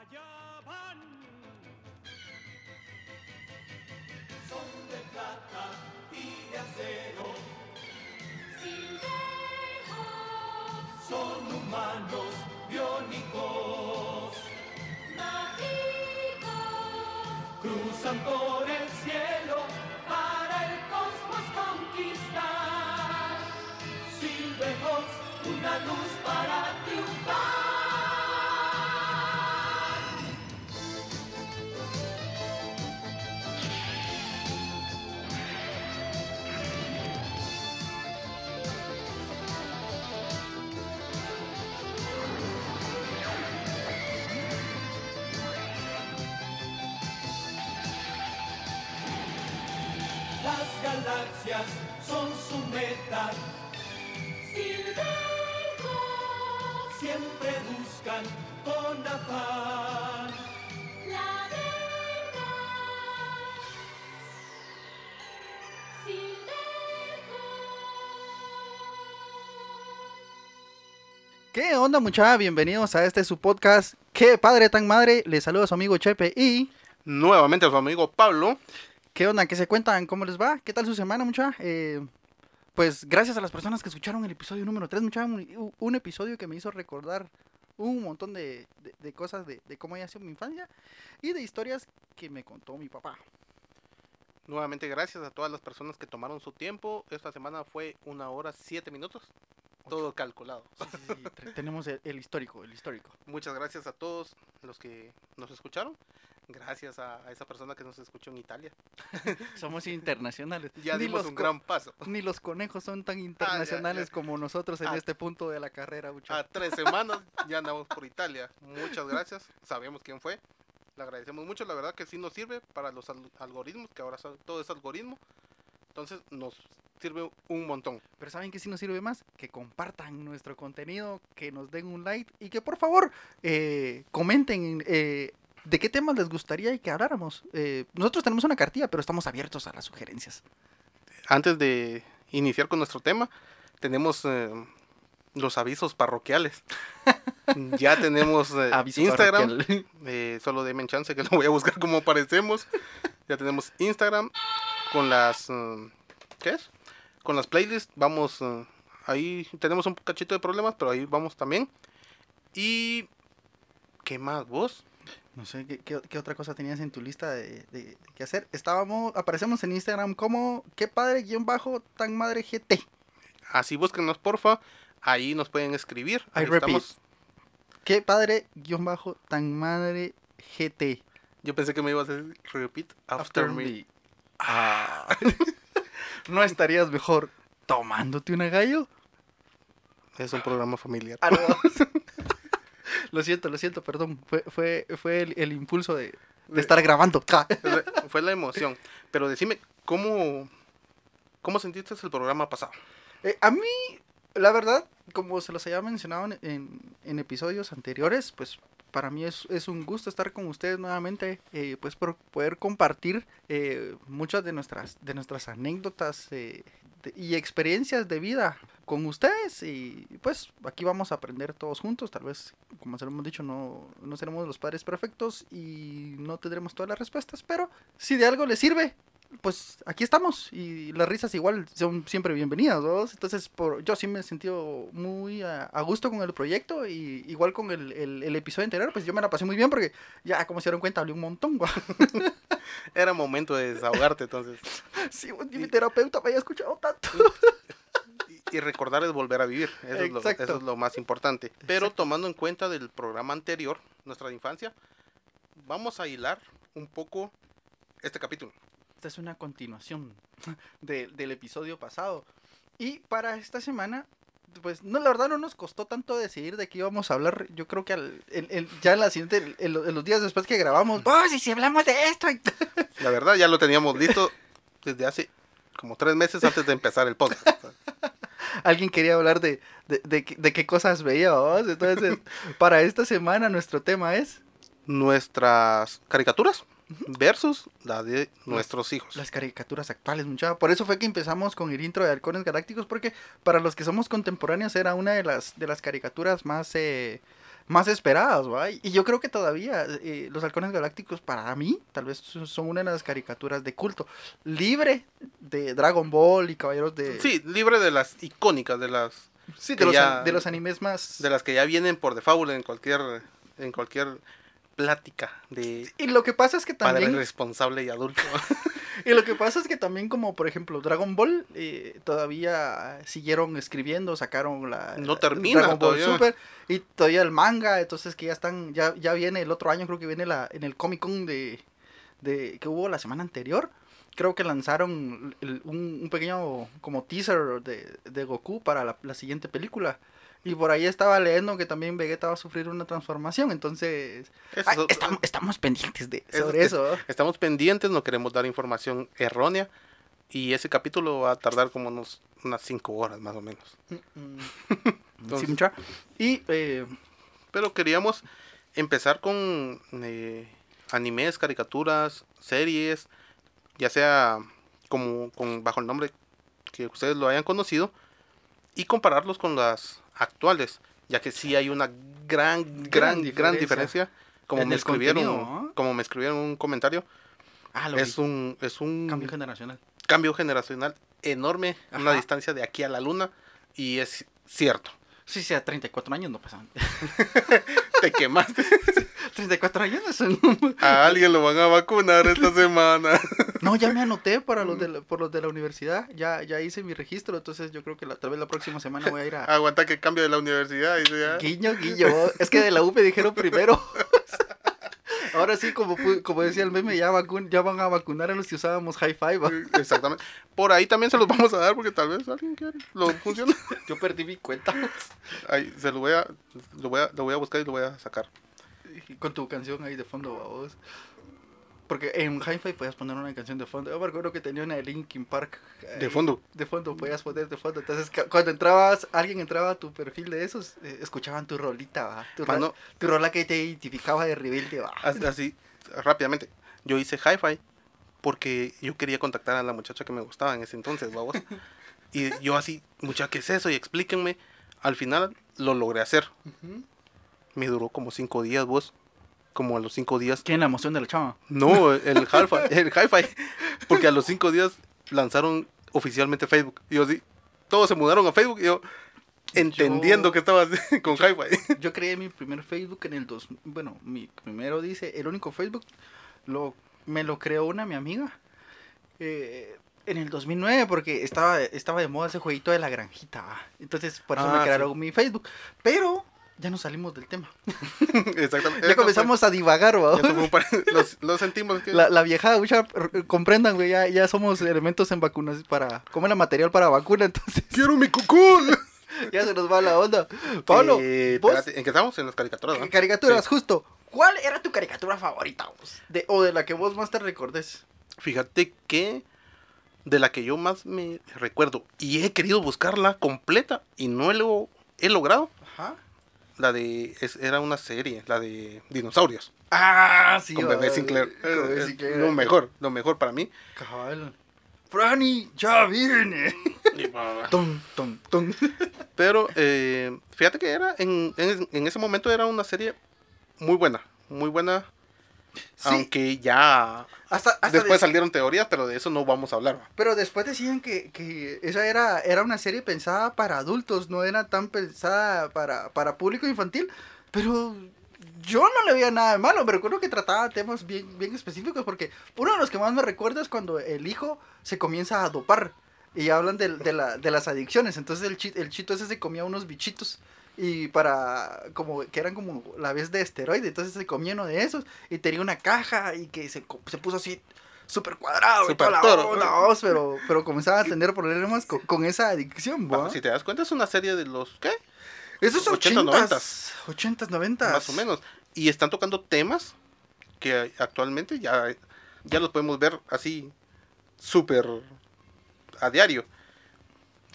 allá van. Son de plata y de acero, Silvejos, son humanos biónicos, mágicos, cruzan por ¿Qué onda muchacha? Bienvenidos a este su podcast. ¿Qué padre tan madre? Les saluda su amigo Chepe y... nuevamente a su amigo Pablo. ¿Qué onda? ¿Qué se cuentan? ¿Cómo les va? ¿Qué tal su semana muchacha? Eh, pues gracias a las personas que escucharon el episodio número 3 muchacha. Un, un episodio que me hizo recordar un montón de, de- de cosas de, de cómo había sido mi infancia y de historias que me contó mi papá. Nuevamente gracias a todas las personas que tomaron su tiempo. Esta semana fue una hora siete minutos. Todo calculado. Sí, sí, sí, Tenemos el, el histórico, el histórico. Muchas gracias a todos los que nos escucharon. Gracias a, a esa persona que nos escuchó en Italia. Somos internacionales. Ya dimos los un gran paso. Ni los conejos son tan internacionales ya. como nosotros en Ah. este punto de la carrera, muchacha. A tres semanas ya andamos por Italia. Muchas gracias. Sabemos quién fue. Le agradecemos mucho. La verdad que sí nos sirve para los al- algoritmos, que ahora todo es algoritmo. Entonces nos sirve un montón. Pero ¿saben qué sí nos sirve más? Que compartan nuestro contenido, que nos den un like y que por favor eh, comenten eh, de qué temas les gustaría y que habláramos. Eh, nosotros tenemos una cartilla, pero estamos abiertos a las sugerencias. antes de iniciar con nuestro tema, tenemos los avisos parroquiales. ya tenemos Instagram, solo denme chance que lo voy a buscar como aparecemos. Ya tenemos Instagram con las... ¿Qué es? Con las playlists, vamos... eh, ahí tenemos un cachito de problemas, pero ahí vamos también. Y... ¿Qué más vos? No sé ¿qué, qué, qué otra cosa tenías en tu lista de, de- qué hacer. Estábamos, aparecemos en Instagram como qué padre guion bajo tan madre GT. Así búsquenos porfa. Ahí nos pueden escribir. I Ahí repeat. estamos. Qué padre guion bajo tan madre GT. Yo pensé que me ibas a decir repeat after, me. Ah. ¿No estarías mejor tomándote una gallo? Es un programa familiar. Ah, no. lo siento, lo siento, perdón. Fue, fue, fue el, el impulso de, de estar grabando. Fue- la emoción. Pero decime, ¿cómo, cómo sentiste el programa pasado? Eh, a mí, la verdad, como se los había mencionado en, en- en episodios anteriores, pues para mí es, es un gusto estar con ustedes nuevamente, eh, pues por poder compartir eh, muchas de nuestras, de nuestras anécdotas eh, y experiencias de vida con ustedes. Y pues aquí vamos a aprender todos juntos, tal vez como se lo hemos dicho no, no seremos los padres perfectos y no tendremos todas las respuestas, pero si de algo les sirve, pues aquí estamos y las risas igual son siempre bienvenidas, ¿no? Entonces por, yo sí me he sentido muy a, a gusto con el proyecto y igual con el, el- el episodio anterior, pues yo me la pasé muy bien porque ya como se dieron cuenta hablé un montón, guau. Era momento de desahogarte, entonces. Sí, mi terapeuta me haya escuchado tanto. Y, y recordar es volver a vivir. Eso es, lo, eso es lo más importante. Pero Exacto. tomando en cuenta del programa anterior, nuestra infancia, vamos a hilar un poco este capítulo. Esta es una continuación de- del episodio pasado. Y para esta semana, pues no, la verdad no nos costó tanto decidir de qué íbamos a hablar. Yo creo que al- el- el- ya en la siguiente, en los días después que grabamos, ¡oh, si, si hablamos de esto! La verdad, ya lo teníamos listo desde hace como tres meses antes de empezar el podcast. Alguien quería hablar de, de, de de qué cosas veíamos. Entonces, para esta semana nuestro tema es Nuestras caricaturas versus la de nuestros hijos. las caricaturas actuales, muchacha. Por eso fue que empezamos con el intro de Halcones Galácticos, porque para los que somos contemporáneos era una de las, de las caricaturas más, eh, más esperadas, ¿va? Y yo creo que todavía eh, los halcones galácticos para mí tal vez son una de las caricaturas de culto, libre de Dragon Ball y Caballeros de Sí, libre de las icónicas, de las sí, de, los, ya- de los animes más de las que ya vienen por default en cualquier en cualquier plática de y lo que pasa es que padre también responsable y adulto. y lo que pasa es que también como por ejemplo Dragon Ball eh, todavía siguieron escribiendo, sacaron la No termina Dragon Ball todavía. Super y todavía el manga, entonces que ya están ya ya viene el otro año creo que viene la en el Comic Con de de que hubo la semana anterior. Creo que lanzaron el- un, un pequeño como teaser de, de Goku para la, la siguiente película. Y por ahí estaba leyendo que también Vegeta va a sufrir una transformación. Entonces, Eso ay, es- estamos, estamos pendientes de Eso sobre es- eso. ¿no? Estamos pendientes, no queremos dar información errónea y ese capítulo va a tardar como unos unas 5 horas más o menos. Mm, Entonces- sí. Y eh, Pero queríamos empezar con eh, animes, caricaturas, series, ya sea como con bajo el nombre que ustedes lo hayan conocido y compararlos con las actuales, ya que sí hay una gran gran gran diferencia. diferencia, como me escribieron, como me escribieron un comentario, ah, lo es vi. un es un cambio generacional. cambio generacional enorme, una Ajá. distancia de aquí a la luna y es cierto. Sí, sí, a 34 años no pasan. Te quemaste. 34 años es un- A alguien lo van a vacunar esta semana. No, ya me anoté para los de la, por los de la universidad. Ya, ya hice mi registro, entonces yo creo que la, tal vez la próxima semana voy a ir a... Aguanta que cambio de la universidad. ya. Guiño, guiño. Es que de la U me dijeron primero. Ahora sí, como, pu- como decía el meme, ya, vacun- ya van a vacunar a los que usábamos high five. ¿va? Exactamente. Por ahí también se los vamos a dar porque tal vez alguien quiere. Lo funciona. Yo perdí mi cuenta. Ahí, se lo voy a, lo voy a, lo voy a buscar y lo voy a sacar. Con tu canción ahí de fondo, vos. Porque en Hi-Fi podías poner una canción de fondo. Yo me acuerdo que tenía una de Linkin Park. De ahí, fondo. De fondo, podías poner de fondo. Entonces, cuando entrabas, alguien entraba a tu perfil de esos, eh, escuchaban tu rolita, va. Tu, Mano, tu rola que te identificaba de rebelde, va. así, rápidamente. Yo hice hi-fi porque yo quería contactar a la muchacha que me gustaba en ese entonces, vamos. Y yo así, muchacha, ¿qué es eso? Y explíquenme. Al final lo logré hacer. Ujú. Me duró como cinco días, vos. Como a los cinco días ¿Quién la emoción de la chava? No, el hi-fi, el hi-fi. Porque a los cinco días lanzaron oficialmente Facebook. Y yo sí, todos se mudaron a Facebook y yo entendiendo Yo- que estaba así con hi-fi. Yo creé mi primer Facebook en el dos, bueno, mi primero dice, el único Facebook lo me lo creó una mi amiga eh, en el 2009 porque estaba estaba de moda ese jueguito de la granjita. Entonces, por eso Ah, me crearon sí. mi Facebook, pero ya no salimos del tema. Exactamente. Ya comenzamos a divagar, ¿va? lo sentimos. La, la vieja, comprendan, güey, ya, ya somos elementos en vacunas para, como era material para vacuna, entonces ¡Quiero mi cucul! ya se nos va la onda. Pablo, Eh, vos, espérate, ¿en qué estamos? En las caricaturas, ¿no? Caricaturas, Sí. justo. ¿Cuál era tu caricatura favorita vos? De, o de la que vos más te recordes. Fíjate que de la que yo más me recuerdo y he querido buscarla completa y no lo he logrado, Ajá. La de... es- era una serie, la de dinosaurios. Ah, sí. con bebé Sinclair. Con bebé Es Sinclair. Lo mejor, lo mejor para mí. Cabal. Franny, ya viene. Tom, tom, tom. Pero eh, fíjate que era, en, en, en ese momento era una serie muy buena, muy buena. Sí. Aunque ya Hasta, hasta después des- salieron teorías, pero de eso no vamos a hablar. Pero después decían que, que esa era, era una serie pensada para adultos, no era tan pensada para, para público infantil. Pero yo no le veía nada de malo, me recuerdo que trataba temas bien, bien específicos, porque uno de los que más me recuerdo es cuando el hijo se comienza a dopar y hablan de, de, la- de las adicciones. Entonces el, el chito ese se comía unos bichitos y para como que eran como la vez de esteroide entonces se comía uno de esos y tenía una caja y que se, se puso así súper cuadrado y Súper toda la toro. onda, vamos, pero pero comenzaba a tener problemas con, con esa adicción ¿va? Ah, Si te das cuenta, es una serie de los, ¿qué? esos 80, 80 80 90 Más o menos. Y están tocando temas que actualmente ya, ya los podemos ver así, súper a diario.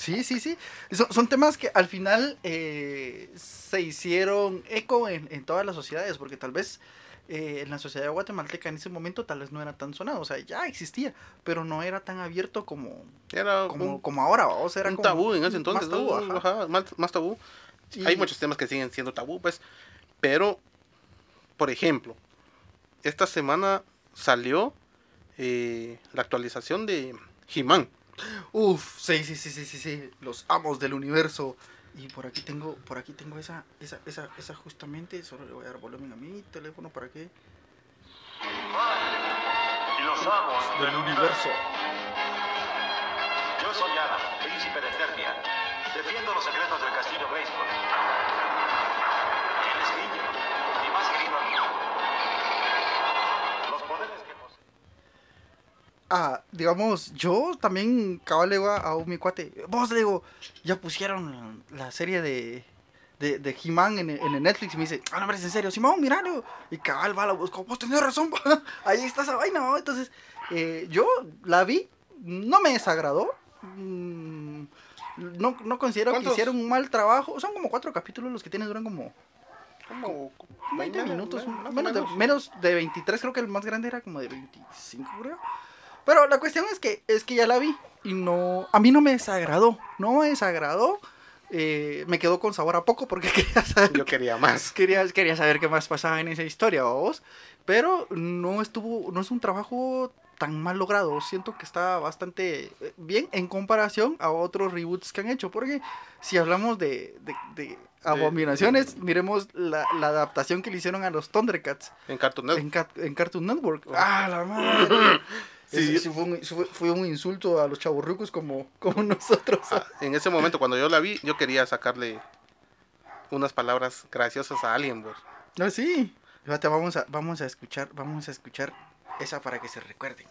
Sí, sí, sí. Son, son temas que al final eh, se hicieron eco en, en todas las sociedades, porque tal vez eh, en la sociedad guatemalteca en ese momento tal vez no era tan sonado, o sea, ya existía, pero no era tan abierto como, Era como, un, como ahora, o sea, era un como tabú en ese entonces. Más tabú, más, más tabú. Hay muchos temas que siguen siendo tabú, pues. Pero, por ejemplo, esta semana salió eh, la actualización de He-Man. Uf, sí, sí, sí, sí, sí, sí, los amos del universo. Y por aquí tengo, por aquí tengo esa, esa, esa, esa justamente, solo le voy a dar volumen a mi teléfono para que... Y los amos Del universo. Yo soy Ana, príncipe de Eternia. Defiendo los secretos del castillo Grayskull. Él es niño, Ah, digamos, yo también cabal le digo a, un mi cuate, vos le digo, ya pusieron la, serie de, de, de He-Man en, en el Netflix y me dice, ah, no, hombre, es en serio, Simón, míralo. Y cabal va, la busco, vos tenés razón, ahí está esa vaina, ¿no? Entonces, eh, yo la vi, no me desagradó, mm, no, no considero que hicieron un mal trabajo, son como cuatro capítulos los que tienen, duran como Como 20 minutos, o menos de, menos. menos de 23, creo que el más grande era como de 25, creo. Pero la cuestión es que es que ya la vi y no, a mí no me desagradó, no me desagradó. eh, me quedó con sabor a poco porque quería saber, Yo quería más. quería, quería saber qué más pasaba en esa historia, vos. Pero no estuvo, no es un trabajo tan mal logrado. Siento que está bastante eh, bien en comparación a otros reboots que han hecho. Porque si hablamos de, de, de abominaciones, miremos la, la adaptación que le hicieron a los Thundercats En Cartoon Network. en, Cartoon Network. ¡Ah, la madre! Sí. Fue, un, fue, un insulto a los chaburrucos como, como nosotros. Ah, en ese momento, cuando yo la vi, yo quería sacarle unas palabras graciosas a alguien. Ah, sí. Vamos a, vamos a escuchar, vamos a escuchar esa para que se recuerden.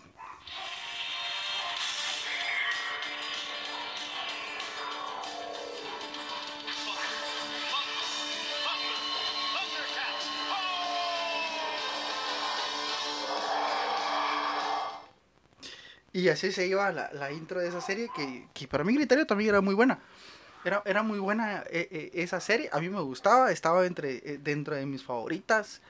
Y así se iba la, la intro de esa serie que, que para mi criterio también era muy buena. Era, era muy buena eh, eh, esa serie, a mí me gustaba, estaba entre, eh, dentro de mis favoritas.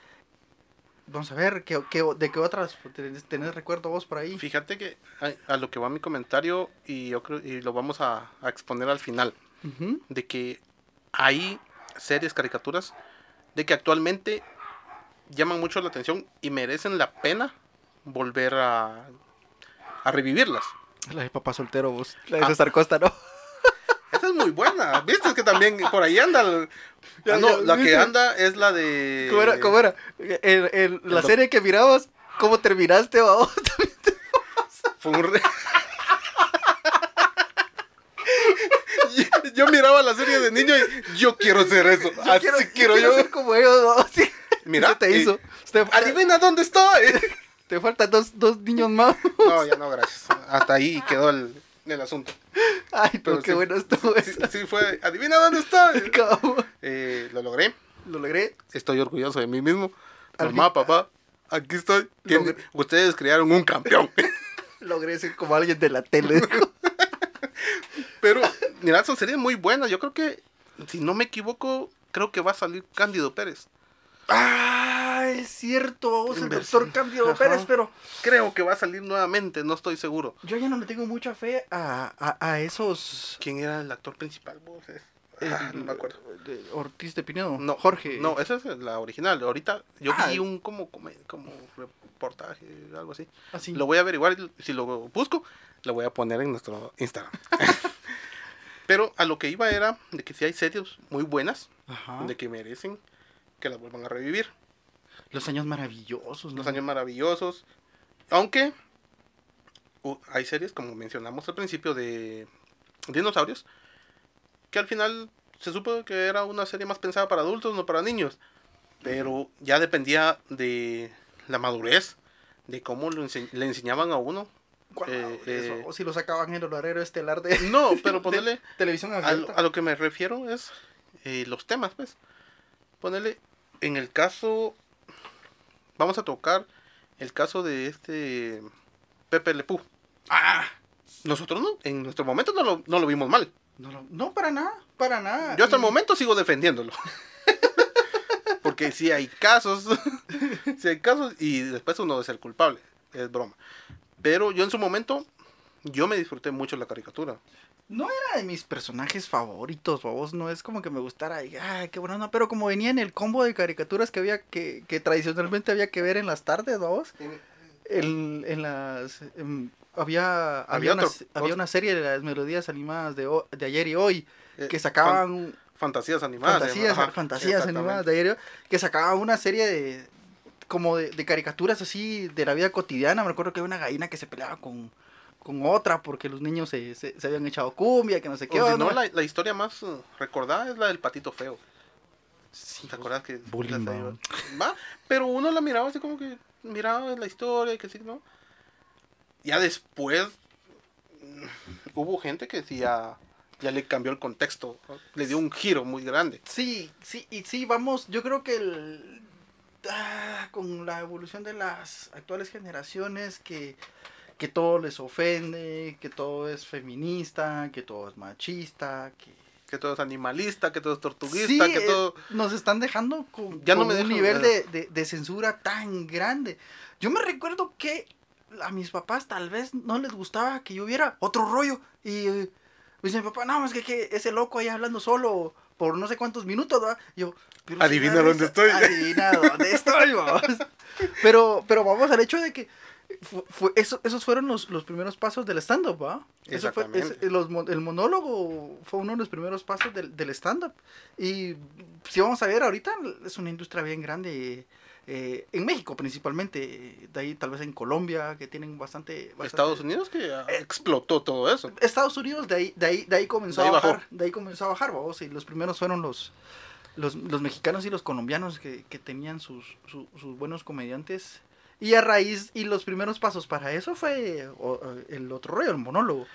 Vamos a ver, ¿qué, qué, de qué otras tenés, tenés recuerdo vos por ahí? Fíjate que a, a lo que va mi comentario, y yo creo, y lo vamos a, a exponer al final, de que hay series, caricaturas, de que actualmente llaman mucho la atención y merecen la pena volver a, a revivirlas. La de papá soltero vos, la de Ah. César Costa, ¿no? Esa es muy buena. ¿Viste que también por ahí anda? el- Ah, no, la que anda es la de. ¿Cómo era? ¿Cómo era? El- el- la serie que mirabas, ¿cómo terminaste vos? Fue un re- yo, miraba la serie de niño y yo quiero ser eso. Yo Así quiero, quiero, yo yo. ser como ellos, ¿no? Mira, ¿Qué te hizo? Adivina dónde estoy. Te faltan dos, dos niños más. No, ya no, gracias. Hasta ahí quedó el, el asunto. Ay, pero, Pero qué sí. bueno estuvo Sí, eso. sí fue. Adivina dónde estoy. Cabrón. Eh, lo logré. Lo logré. Estoy orgulloso de mí mismo. Al Mamá, fin- papá, aquí estoy. Logré- Ustedes crearon un campeón. Logré ser como alguien de la tele. Pero, mira, son series muy buenas. Yo creo que, si no me equivoco, creo que va a salir Cándido Pérez. ah, es cierto, vos el doctor Cándido Ajá. Pérez, pero Creo que va a salir nuevamente, no estoy seguro. yo ya no le tengo mucha fe a, a, a esos... ¿Quién era el actor principal? vos? Eh, ah, no me acuerdo. de Ortiz de Pinedo. No, Jorge. No, esa es la original. Ahorita yo Ah. vi un como, como, como reportaje, algo así. Así. Lo voy a averiguar y si lo busco, lo voy a poner en nuestro Instagram. Pero a lo que iba era de que si hay series muy buenas, Ajá. de que merecen que las vuelvan a revivir. Los años maravillosos, ¿no? Los años maravillosos. Aunque uh, hay series, como mencionamos al principio, de dinosaurios, que al final se supo que era una serie más pensada para adultos, no para niños. Pero ya dependía de la madurez, de cómo lo ense- le enseñaban a uno. ¿Cuál Eh, eh, o si lo sacaban en el horario estelar de No, pero ponerle... televisión A, abierta. a lo que me refiero es eh, los temas, pues. Ponerle, en el caso, vamos a tocar el caso de este Pepe Le Pew. Ah, Nosotros no, en nuestro momento no lo, no lo vimos mal. no, lo- no, para nada, para nada. Yo hasta el momento sigo defendiéndolo. Porque si hay casos, si hay casos y después uno es el culpable, es broma. Pero yo en su momento, yo me disfruté mucho la caricatura. No era de mis personajes favoritos, babos. No es como que me gustara, y, ay, qué bueno, no. Pero como venía en el combo de caricaturas que había, que, que tradicionalmente había que ver en las tardes, babos. el- en las em, había había, Había una, había una serie de las melodías animadas de, de ayer y hoy Eh, que sacaban Fantasías animadas. fantasías ajá, fantasías animadas de ayer y hoy, que sacaban una serie de como de, de caricaturas así de la vida cotidiana me recuerdo que había una gallina que se peleaba con con otra porque los niños se, se, se habían echado cumbia que no sé qué O si no, la, la historia más uh, recordada es la del patito feo. ¿Te acuerdas que Bullying, va. Pero uno la miraba así como que miraba la historia y que sí, ¿no? Ya después mm, hubo gente que sí ya, ya le cambió el contexto, ¿no? le dio un giro muy grande. Sí, sí, y sí, vamos, yo creo que el, ah, con la evolución de las actuales generaciones, que, que todo les ofende, que todo es feminista, que todo es machista, que... Que todo es animalista, que todo es tortuguista, Sí, que eh, todo... nos están dejando con, Ya no con me un dejan nivel de, de- de censura tan grande. Yo me recuerdo que a mis papás tal vez no les gustaba que yo viera otro rollo. Y eh, me dice mi papá, no, es que, que ese loco ahí hablando solo por no sé cuántos minutos, ¿verdad? Y yo, pero si Adivina da dónde estoy. Adivina dónde estoy, vamos. Pero, pero vamos al hecho de que fu- fue- eso- esos fueron los, los primeros pasos del stand-up, ¿va? Eso fue- los el monólogo fue uno de los primeros pasos del, del stand-up. Y si vamos a ver, ahorita es una industria bien grande. eh, en México principalmente, de ahí tal vez en Colombia, que tienen bastante... bastante- Estados Unidos que ya explotó todo eso. Estados Unidos, de ahí, de ahí, de ahí comenzó De ahí a bajar. bajó. De ahí comenzó a bajar, vamos. Y los primeros fueron los, los, los mexicanos y los colombianos que, que tenían sus, su- sus buenos comediantes. Y a raíz, y los primeros pasos para eso fue el otro rollo, el monólogo.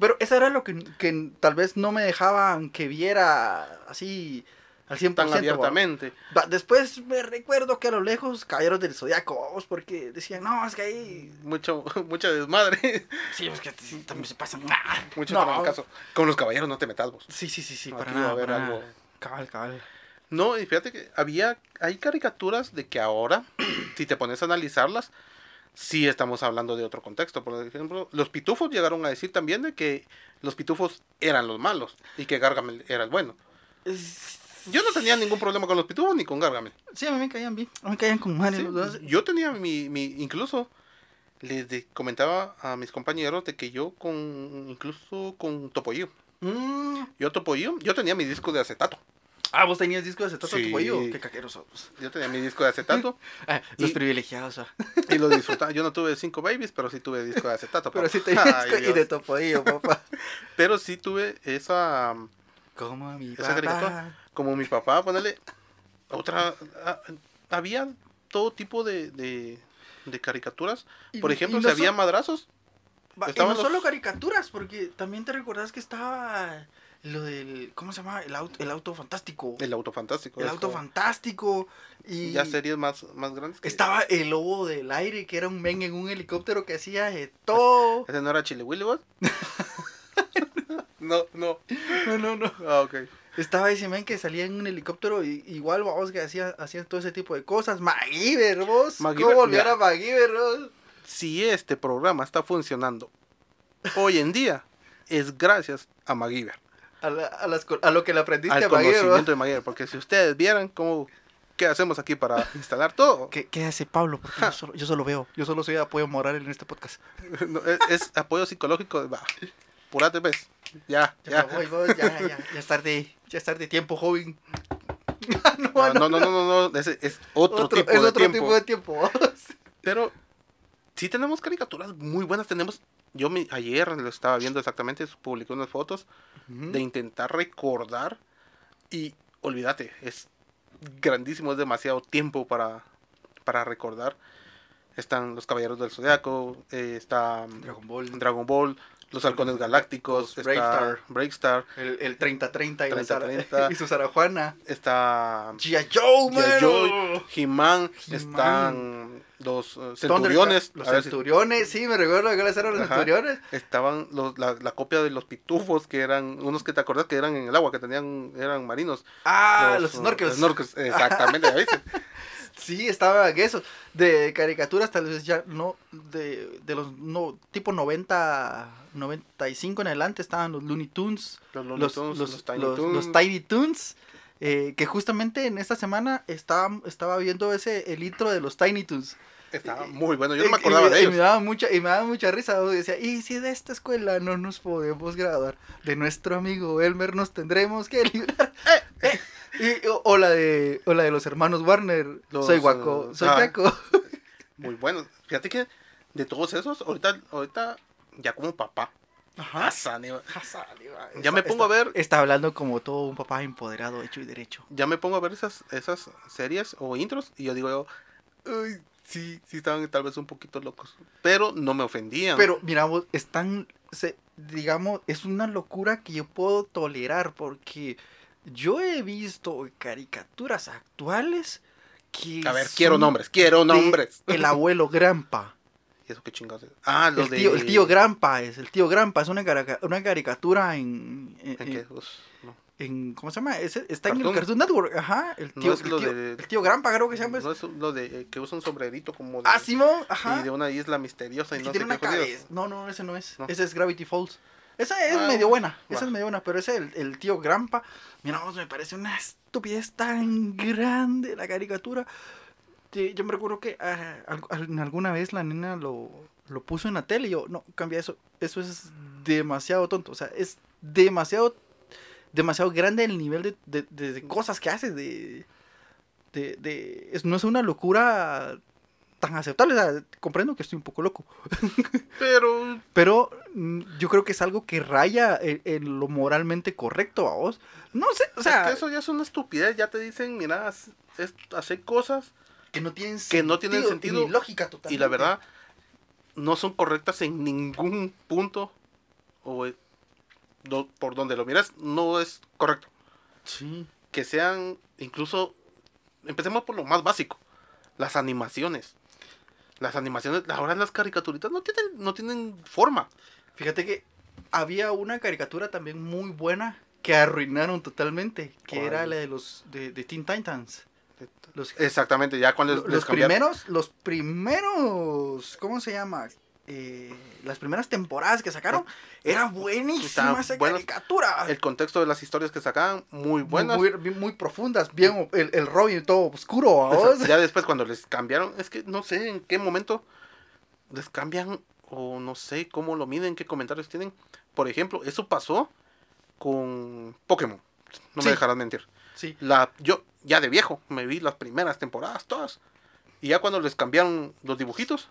Pero eso era lo que, que tal vez no me dejaban que viera así al 100%. Tan abiertamente. Después me recuerdo que a lo lejos caballeros del zodiaco, vamos, porque decían, no, es que ahí. Mucho, mucha desmadre. Sí, es que también se pasan. Mucho No. trancazo. Con los caballeros no te metas vos. Sí, sí, sí, sí, Aquí para va a nada. haber para algo. nada. Cabal, cabal. No, y fíjate que había, hay caricaturas de que ahora, si te pones a analizarlas, sí estamos hablando de otro contexto. Por ejemplo, los pitufos llegaron a decir también de que los pitufos eran los malos y que Gargamel era el bueno. Yo no tenía ningún problema con los pitufos ni con Gargamel. Sí, a mí me caían bien. A mí me caían con madre Sí, los dos. yo tenía mi, mi incluso les de- comentaba a mis compañeros de que yo con incluso con Topollillo, Mm. yo Topollillo, yo tenía mi disco de acetato. Ah, vos tenías disco de acetato Sí. tu pollo. Qué caqueros somos. Yo tenía mi disco de acetato Ah, los Y- privilegiados. ah. y lo disfrutaba. Yo no tuve cinco babies, pero sí tuve disco de acetato. Pero sí tenías Ay, disco y de topodillo, papá. Pero sí tuve esa Como mi Esa caricatura. papá. como mi papá, ponerle otra ah, había todo tipo de, de, de caricaturas. Y- Por ejemplo, no si había son- madrazos, y Estaban no los- solo caricaturas, porque también te recordás que estaba lo del. ¿Cómo se llama? El auto, el auto fantástico. el auto fantástico. El auto como- fantástico. Y Ya series más, más grandes. que- estaba el lobo del aire, que era un men en un helicóptero que hacía de todo. ¿Ese no era Chile Willy no, no. No, no, no. Ah, ok. Estaba ese men que salía en un helicóptero y igual vos que hacía, hacía todo ese tipo de cosas. MacGyver, vos. MacGyver, ¿Cómo mira. a MacGyver, vos? Si este programa está funcionando hoy en día, es gracias a MacGyver. A, la- a las a lo que le aprendiste Al a vos. conocimiento de MacGyver. Porque si ustedes vieran cómo, qué hacemos aquí para instalar todo, ¿Qué, qué hace Pablo? Porque yo solo, yo solo veo. Yo solo soy apoyo moral en este podcast. no, es, es apoyo psicológico. Va, purate, pues. Ya, Ya, ya. voy, vos, ya, ya, ya es tarde. Ya es tarde tiempo, joven. no, No, no, no, no, no, no, ese es otro, Otro- tipo es de otro tiempo. tipo de tiempo. Pero sí tenemos caricaturas muy buenas. Tenemos, yo me, ayer lo estaba viendo exactamente, publicó unas fotos de intentar recordar y olvídate, es grandísimo, es demasiado tiempo para, para recordar. Están los Caballeros del Zodiaco, eh, está Dragon Ball. Dragon Ball, los Halcones Galácticos, Breakstar. Breakstar, El, el 30-30 y, la 30-30. Sara- y su Sarajuana. está G.I. Joe, He-Man, están los eh, Centuriones, Los a si- centuriones, sí, me recuerdo que eran los Ajá. centuriones. estaban los, la, la copia de los pitufos que eran unos que te acordás que eran en el agua que tenían eran marinos Ah, los, snorkels. los snorkels, exactamente ¿ya viste? Sí, estaba eso. De caricaturas, tal vez ya no. De, de los no, tipo 90, 95 en adelante estaban los Looney Tunes. Los Looney los, Tunes, los- los Tiny los- Toons. los Tiny Toons, eh, que justamente en esta semana estaba, estaba viendo ese el intro de los Tiny Toons. Estaba muy bueno. Yo no me Y- acordaba y, de y ellos. me daba mucha, y me daba mucha risa. Y decía, y si de esta escuela no nos podemos graduar, de nuestro amigo Elmer nos tendremos que librar. Eh, y- o, o la de, o la de los hermanos Warner. Los, soy guaco, eh, soy ah. Jaco. Muy bueno. Fíjate que de todos esos, ahorita, ahorita ya como papá. Hassan, iba- Ya me pongo a ver- Está hablando como todo un papá empoderado, hecho y derecho. ya me pongo a ver esas, esas series o intros y yo digo, "Ay, sí, sí estaban tal vez un poquito locos. Pero no me ofendían. Pero, mira, vos, están, se- digamos, es una locura que yo puedo tolerar porque yo he visto caricaturas actuales que... a ver, quiero nombres, quiero nombres. El abuelo Grampa. ¿Y eso qué chingados es? Ah, los El de... tío, el tío Grampa es, el tío Grampa es una, carica- una caricatura en, en, ¿En qué? Pues, no. En- ¿cómo se llama? Es- está en el Cartoon. Network, ajá, el No tío, es el lo tío, de- el tío Grampa creo que se llama. No es lo de eh, que usa un sombrerito como de... ah, Simón, ajá. Y de una isla misteriosa y no sé tiene qué jodidos. cabeza. No, no, ese no es. No. Ese es Gravity Falls. Esa es Ah, medio buena. Esa es medio buena. Pero ese, el, el tío Grampa. Mira, me parece una estupidez tan grande la caricatura. Yo me recuerdo que ah, al- al- alguna vez la nena lo, lo puso en la tele y yo, no, cambia eso. Eso es demasiado tonto. O sea, es demasiado demasiado grande el nivel de, de- de- de cosas que hace. De, de, de- es, no es una locura tan aceptable. O sea, comprendo que estoy un poco loco. Pero Pero mm, yo creo que es algo que raya en, en lo moralmente correcto a vos. No sé, o sea, es que eso ya es una estupidez. Ya te dicen, mira, hacer cosas que no tienen que no tienen sentido ni lógica total. y la verdad no son correctas en ningún punto o do- por donde lo miras no es correcto Sí. que sean incluso empecemos por lo más básico las animaciones las animaciones ahora las caricaturitas no tienen no tienen forma Fíjate que había una caricatura también muy buena que arruinaron totalmente, que ¿Cuál? era la de los de, de Teen Titans. Los, exactamente ya cuando les, los cambiaron- primeros, los primeros, ¿cómo se llama? Eh, las primeras temporadas que sacaron, era buenísima Estaban esa buenas. caricatura. el contexto de las historias que sacaban muy buenas Muy, muy profundas, bien, el, el Robin todo oscuro, ya después cuando les cambiaron es que no sé en qué momento les cambian o no sé cómo lo miden qué comentarios tienen por ejemplo eso pasó con Pokémon no Sí. me dejarás mentir Sí. la yo ya de viejo me vi las primeras temporadas todas y ya cuando les cambiaron los dibujitos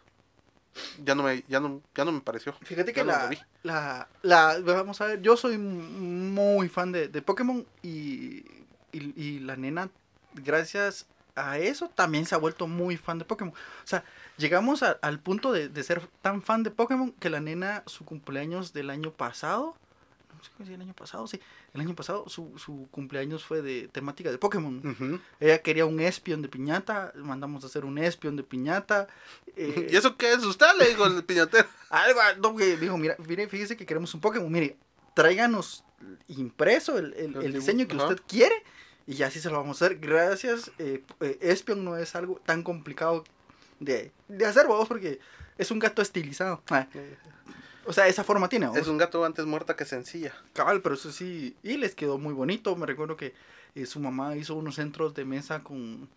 ya no me ya no ya no me pareció Fíjate que la, la, la, vamos a ver, yo soy muy fan de, de Pokémon y, y, y la nena, gracias a eso, también se ha vuelto muy fan de Pokémon. O sea, llegamos a- al punto de, de ser tan fan de Pokémon que la nena, su cumpleaños del año pasado, no el año pasado, sí, el año pasado su, su cumpleaños fue de temática de Pokémon. Ella quería un espion de piñata, mandamos a hacer un espion de piñata. eh, y eso qué es usted le digo el piñatero algo, no, que dijo, mira, mire, fíjese que queremos un Pokémon, mire, tráiganos impreso el, el- El diseño que usted quiere y así se lo vamos a hacer. Gracias, eh, eh, Espion no es algo tan complicado de, de hacer, vamos, porque es un gato estilizado. Ah, o sea, esa forma tiene, es un gato antes muerta que sencilla. Cabal, pero eso sí, y les quedó muy bonito. Me recuerdo que eh, su mamá hizo unos centros de mesa con,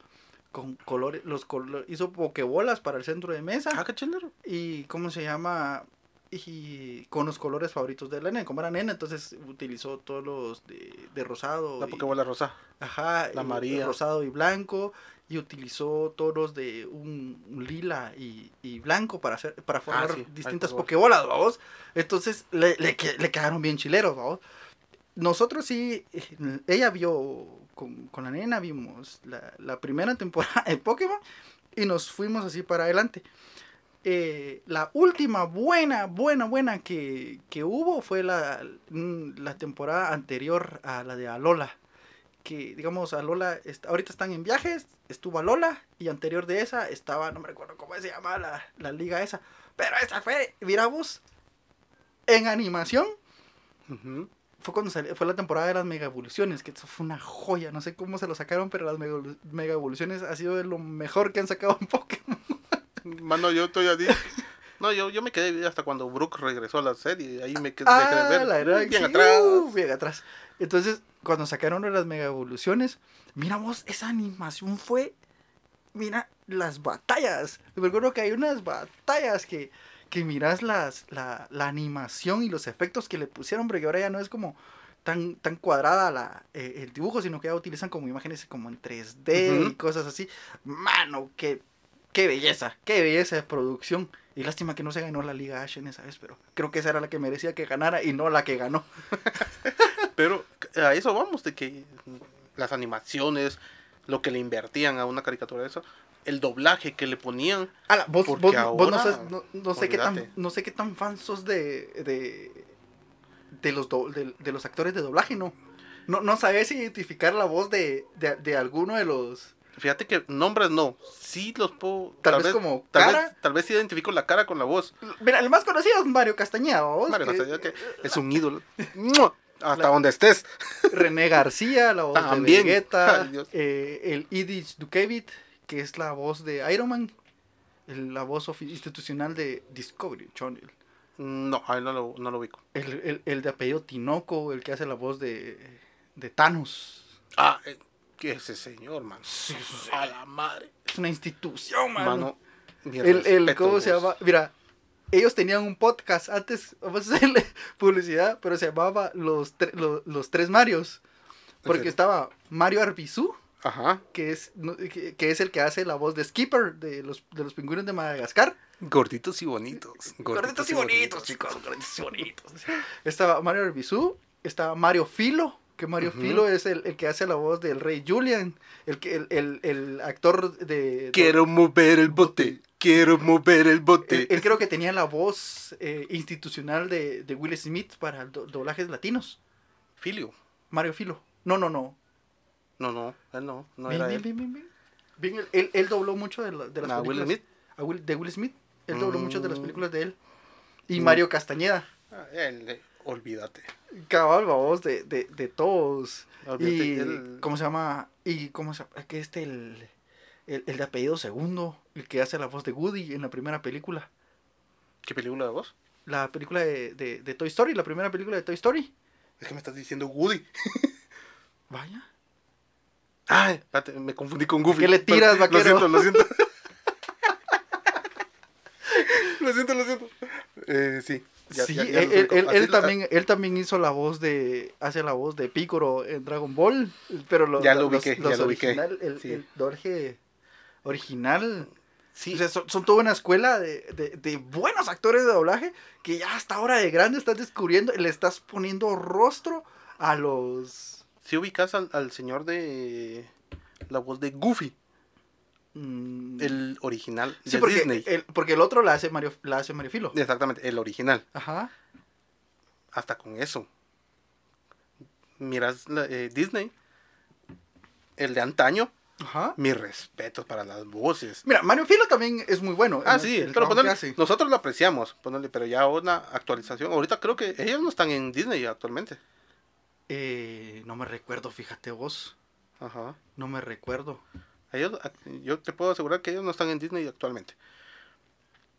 con colores, los colores, hizo pokebolas para el centro de mesa. ah qué chilero. Y cómo se llama y con los colores favoritos de la nena. Como era nena entonces utilizó todos los de, de rosado la y- pokebola rosa. Ajá La María. rosado y blanco y utilizó toros de un, un lila y, y blanco para hacer para formar Ah, sí, distintas pokebolas vamos entonces le, le, que- le quedaron bien chileros vamos nosotros sí eh, ella vio con, con la nena vimos la, la primera temporada de Pokémon y nos fuimos así para adelante. Eh, la última buena, buena, buena que, que hubo fue la, la temporada anterior a la de Alola. Que, digamos, Alola, est- ahorita están en viajes, estuvo Alola, y anterior de esa estaba, no me recuerdo cómo se llama la, la liga esa, pero esa fue, miramos, en animación, fue cuando salió, fue la temporada de las mega evoluciones, que eso fue una joya, no sé cómo se lo sacaron, pero las mega, mega evoluciones ha sido de lo mejor que han sacado en Pokémon. Mano, yo estoy así. No, yo, yo me quedé hasta cuando Brooke regresó a la serie. Ahí me quedé Ah, ver. la bien sí, atrás. uh, bien atrás. Entonces, cuando sacaron las mega evoluciones, miramos, esa animación fue, mira, las batallas. Me recuerdo que hay unas batallas que, que miras las, la, la animación y los efectos que le pusieron, porque ahora ya no es como tan, tan cuadrada la, eh, el dibujo, sino que ya utilizan como imágenes como en 3D y cosas así. Mano, qué, qué belleza, qué belleza de producción. Y lástima que no se ganó la Liga Ash en esa vez, pero creo que esa era la que merecía que ganara y no la que ganó. Pero a eso vamos, de que las animaciones, lo que le invertían a una caricatura de eso, el doblaje que le ponían. Ala, vos, Porque vos, vos no, ahora, sos- no, no sé qué tan, no sé qué tan fan sos de, de, de los, do- de, de los actores de doblaje, ¿no? No, no sabes identificar la voz de, de, de alguno de los... Fíjate que nombres no, sí los puedo. Tal vez como tal cara. Vez, tal vez sí identifico la cara con la voz. Mira, el más conocido es Mario Castañeda, ¿vos? Mario que- Castañeda, que es un ídolo. Hasta La- donde estés. René García, la voz También. de Vegeta, Ay, eh, el Idich Dukevit, que es la voz de Iron Man, el- la voz institucional de Discovery Channel, No, a él no lo, no lo ubico. el, el- el de apellido Tinoco, el que hace la voz de, de Thanos. Ah, eh, que ese señor, mano. A la madre. Es una institución, mano. Mano, el, ¿cómo se llama? Mira, ellos tenían un podcast antes, vamos a hacerle publicidad, pero se llamaba Los, tre- lo- los Tres Marios. Porque estaba Mario Arbizu, Ajá. que es, que, que es el que hace la voz de Skipper de los, de los pingüinos de Madagascar. Gorditos y bonitos. Gorditos y bonitos, chicos, gorditos y bonitos. Estaba Mario Arbizu, estaba Mario Filo, que Mario. Filo es el, el que hace la voz del rey Julian, el, que, el, el, el actor de... Quiero mover el bote. Quiero mover el bote. Él, él creo que tenía la voz eh, institucional de, de Will Smith para do- doblajes latinos. Filio. Mario Filo. No, no, no. No, no, él no. No bien, era bien, él. bien, bien, bien. Bien, él, él, él dobló mucho de, la- de las Ah, Will películas. Smith. a Will- de Will Smith. Él dobló muchas de las Mm. películas de él. Y Mm. Mario Castañeda. Ah, él, olvídate. Cabal, babos, de, de, de todos. Olvídate, Y, ¿cómo se llama? Y, ¿cómo se llama? Que este, el, el, el de apellido segundo, el que hace la voz de Woody en la primera película. ¿Qué película de vos? La película de, de, de Toy Story, la primera película de Toy Story. Es que me estás diciendo Woody. Vaya. Ay, espérate, me confundí con Goofy. ¿Qué le tiras, Pero- vaquero? Lo siento, lo siento. lo siento, lo siento. Eh, sí. Ya- sí, ya- ya él, los él- también, él también hizo la voz de, hace la voz de Piccolo en Dragon Ball, pero lo, Ya lo los- ubiqué, los ya lo ubiqué, original, el, sí. el doblaje original, Sí, o sea, son, son toda una escuela de, de- de buenos actores de doblaje que ya hasta ahora de grande estás descubriendo, le estás poniendo rostro a los... sí ubicas al, al señor de la voz de Goofy, el original sí, de porque Disney. el, porque el otro la hace Mario, la hace Mario Filo. Exactamente, el original. Ajá. Hasta con eso. Miras la- eh, Disney, el de antaño, Ajá. mis respetos para las voces. Mira, Mario Filo también es muy bueno. Ah, sí, el pero ponerle, nosotros lo apreciamos, ponerle, pero ya una actualización. Ahorita creo que ellos no están en Disney actualmente. Eh, no me recuerdo, fíjate vos. Ajá. No me recuerdo. Ellos, yo te puedo asegurar que ellos no están en Disney actualmente.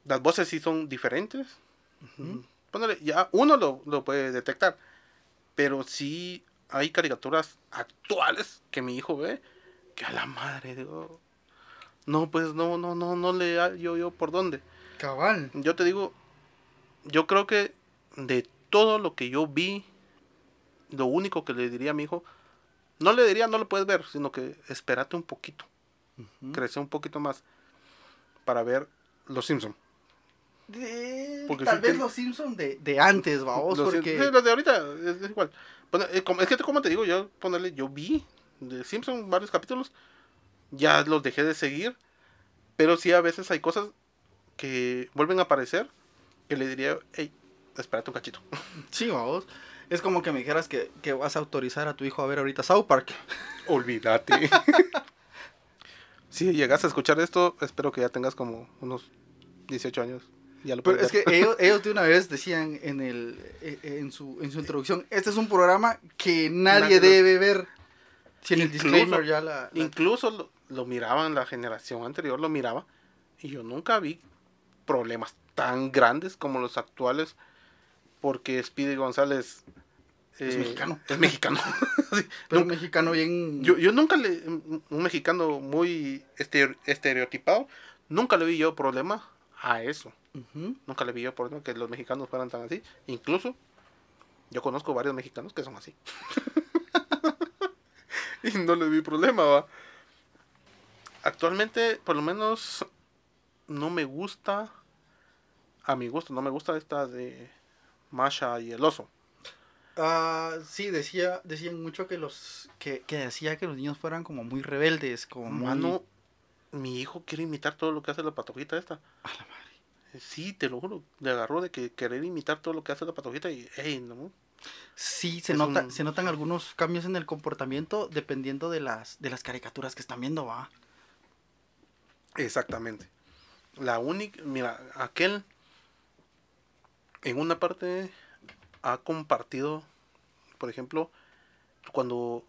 Las voces sí son diferentes. Póngale, ya uno lo, lo puede detectar. Pero sí hay caricaturas actuales que mi hijo ve que a la madre digo. No, pues no, no, no, no le hallo yo por dónde. Cabal. Yo te digo, yo creo que de todo lo que yo vi, lo único que le diría a mi hijo, no le diría no lo puedes ver, sino que espérate un poquito, Ujú. crece un poquito más para ver Los Simpson. De- Porque tal sí vez los Simpsons de, de antes, vamos, Los, porque... sí, los de ahorita es, es igual. Bueno, eh, como- es que como te digo, yo ponerle, yo vi de Simpson varios capítulos, ya los dejé de seguir, pero sí a veces hay cosas que vuelven a aparecer que le diría, hey, espérate un cachito. Sí, vamos. Es como que me dijeras que, que vas a autorizar a tu hijo a ver ahorita South Park. Olvídate. si llegas a escuchar esto, espero que ya tengas como unos 18 años. Ya lo Pero es que ellos, ellos de una vez decían en el eh, en su en su introducción, este es un programa que nadie debe ver. Si en el Incluso- disclaimer ya la, la- Incluso lo, lo miraban la generación anterior, lo miraba. Y yo nunca vi problemas tan grandes como los actuales. Porque Speedy González Es eh, mexicano. Es mexicano. Sí, pero un mexicano bien yo, yo nunca le. Un mexicano muy estere- estereotipado. Nunca le vi yo problema a eso. Nunca le vi yo problema que los mexicanos fueran tan así. Incluso yo conozco varios mexicanos que son así. y no le vi problema, va. Actualmente, por lo menos, no me gusta. A mi gusto, no me gusta esta de Masha y el oso. Ah, sí, decía, decían mucho que los que, que decía que los niños fueran como muy rebeldes, como muy- Mano, mi hijo quiere imitar todo lo que hace la patojita esta. A la madre. Sí, te lo juro. Le agarró de que querer imitar todo lo que hace la patojita y, hey, no. Sí, se Es nota, un- se notan algunos cambios en el comportamiento dependiendo de las de las caricaturas que están viendo, va. Exactamente. La única, mira, aquel en una parte ha compartido, por ejemplo, cuando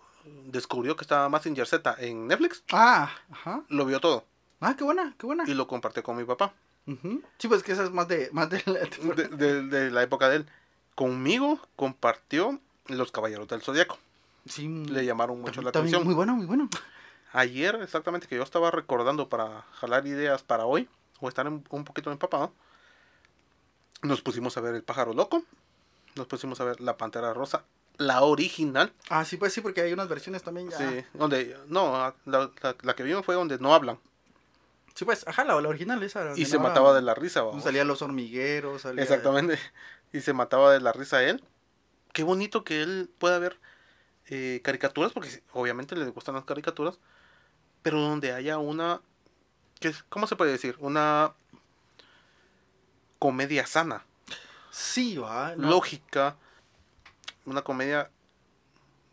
descubrió que estaba Mazinger Z en Netflix, Ah, ajá. lo vio todo Ah, qué buena, qué buena. y lo compartió con mi papá, Ujú. Sí, pues que esa es más de más de la- de, de- de la época de él. Conmigo compartió Los Caballeros del Zodíaco. Sí, Le llamaron mucho también- la atención. Muy bueno, muy bueno. Ayer, exactamente, que yo estaba recordando para jalar ideas para hoy, o estar un, un poquito empapado, nos pusimos a ver El Pájaro Loco, nos pusimos a ver La Pantera Rosa, la original, Ah, sí, pues sí, porque hay unas versiones también ya. sí, donde, no, la, la- la que vimos fue donde no hablan, Sí, pues, ajá, la, la original esa. y se no mataba de la risa, vamos. Salían los hormigueros, salía- exactamente, y se mataba de la risa él. Qué bonito que él pueda ver eh, caricaturas, porque obviamente le gustan las caricaturas, pero donde haya una, ¿qué es? ¿cómo se puede decir? Una comedia sana, Sí, va. lógica, una comedia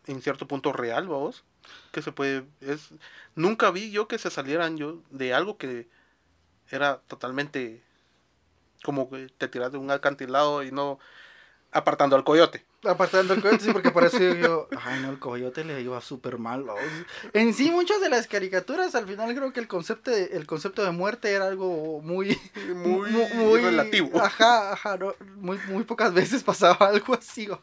en cierto punto real, vamos, que se puede, es, nunca vi yo que se salieran yo de algo que era totalmente como que te tiras de un acantilado y no apartando al coyote. Apartando el coyote, sí, porque pareció yo. Ay, no, el coyote le iba súper mal. ¿no? En sí, muchas de las caricaturas, al final creo que el concepto de, el concepto de muerte era algo muy. Muy, mu- muy- relativo. Ajá, ajá, no, muy, muy pocas veces pasaba algo así. ¿no?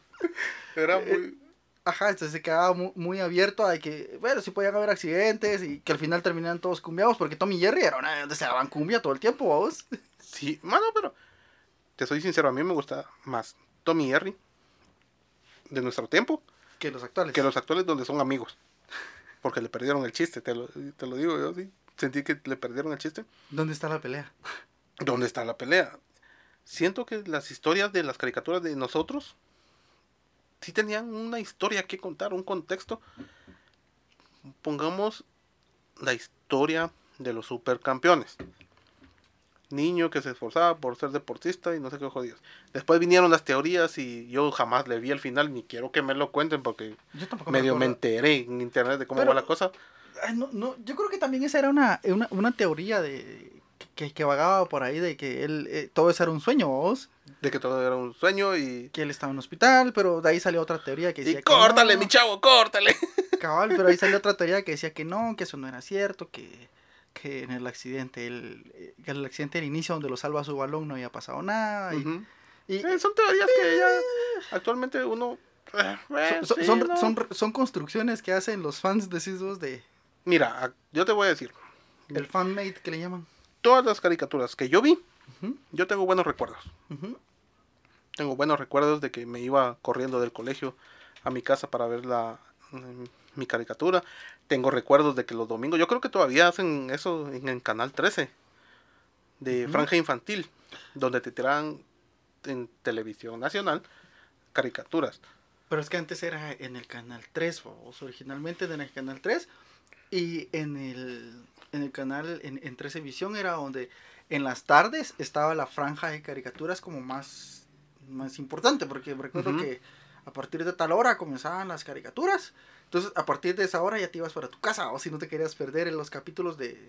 Era Eh, muy... Ajá, entonces se quedaba muy, muy abierto a que, bueno, sí podían haber accidentes y que al final terminaran todos cumbiados, porque Tommy y Jerry era una donde se daban cumbia todo el tiempo, vamos. Sí, mano, pero te soy sincero, a mí me gusta más Tommy y Jerry de nuestro tiempo Que los actuales. que los actuales donde son amigos. Porque le perdieron el chiste, te lo, te lo digo yo, sí. Sentí que le perdieron el chiste. ¿Dónde está la pelea? ¿Dónde está la pelea? Siento que las historias de las caricaturas de nosotros sí tenían una historia que contar, un contexto. Pongamos la historia de los supercampeones. Niño que se esforzaba por ser deportista y no sé qué jodidos. Después vinieron las teorías y yo jamás le vi el final, ni quiero que me lo cuenten porque me medio me enteré en internet de cómo Pero- va la cosa. No, no, yo creo que también esa era una, una, una teoría de que, que vagaba por ahí de que él eh, todo eso era un sueño, vos, De que todo era un sueño y... que él estaba en un hospital, pero de ahí salió otra teoría que Y decía que córtale, no, mi chavo, córtale. cabal, pero ahí salió otra teoría que decía que no, que eso no era cierto, que, que en el accidente, el, eh, el accidente del inicio donde lo salva su balón no había pasado nada. Y, Ujú. y- Eh, son teorías que ya actualmente uno... eh, son, sí, son, no. son, son construcciones que hacen los fans de esos de Mira, yo te voy a decir, el fanmade que le llaman. todas las caricaturas que yo vi, yo tengo buenos recuerdos. Tengo buenos recuerdos de que me iba corriendo del colegio a mi casa para ver la, mm, mi caricatura. Tengo recuerdos de que los domingos, yo creo que todavía hacen eso en el canal 13 de franja infantil, donde te tiran en televisión nacional caricaturas. Pero es que antes era en el canal 3, vos, originalmente en el canal 3. Y en el, en el canal, en, en 13 Visión, era donde en las tardes estaba la franja de caricaturas como más, más importante. Porque recuerdo que a partir de tal hora comenzaban las caricaturas. Entonces, a partir de esa hora ya te ibas para tu casa, o si no te querías perder en los capítulos de,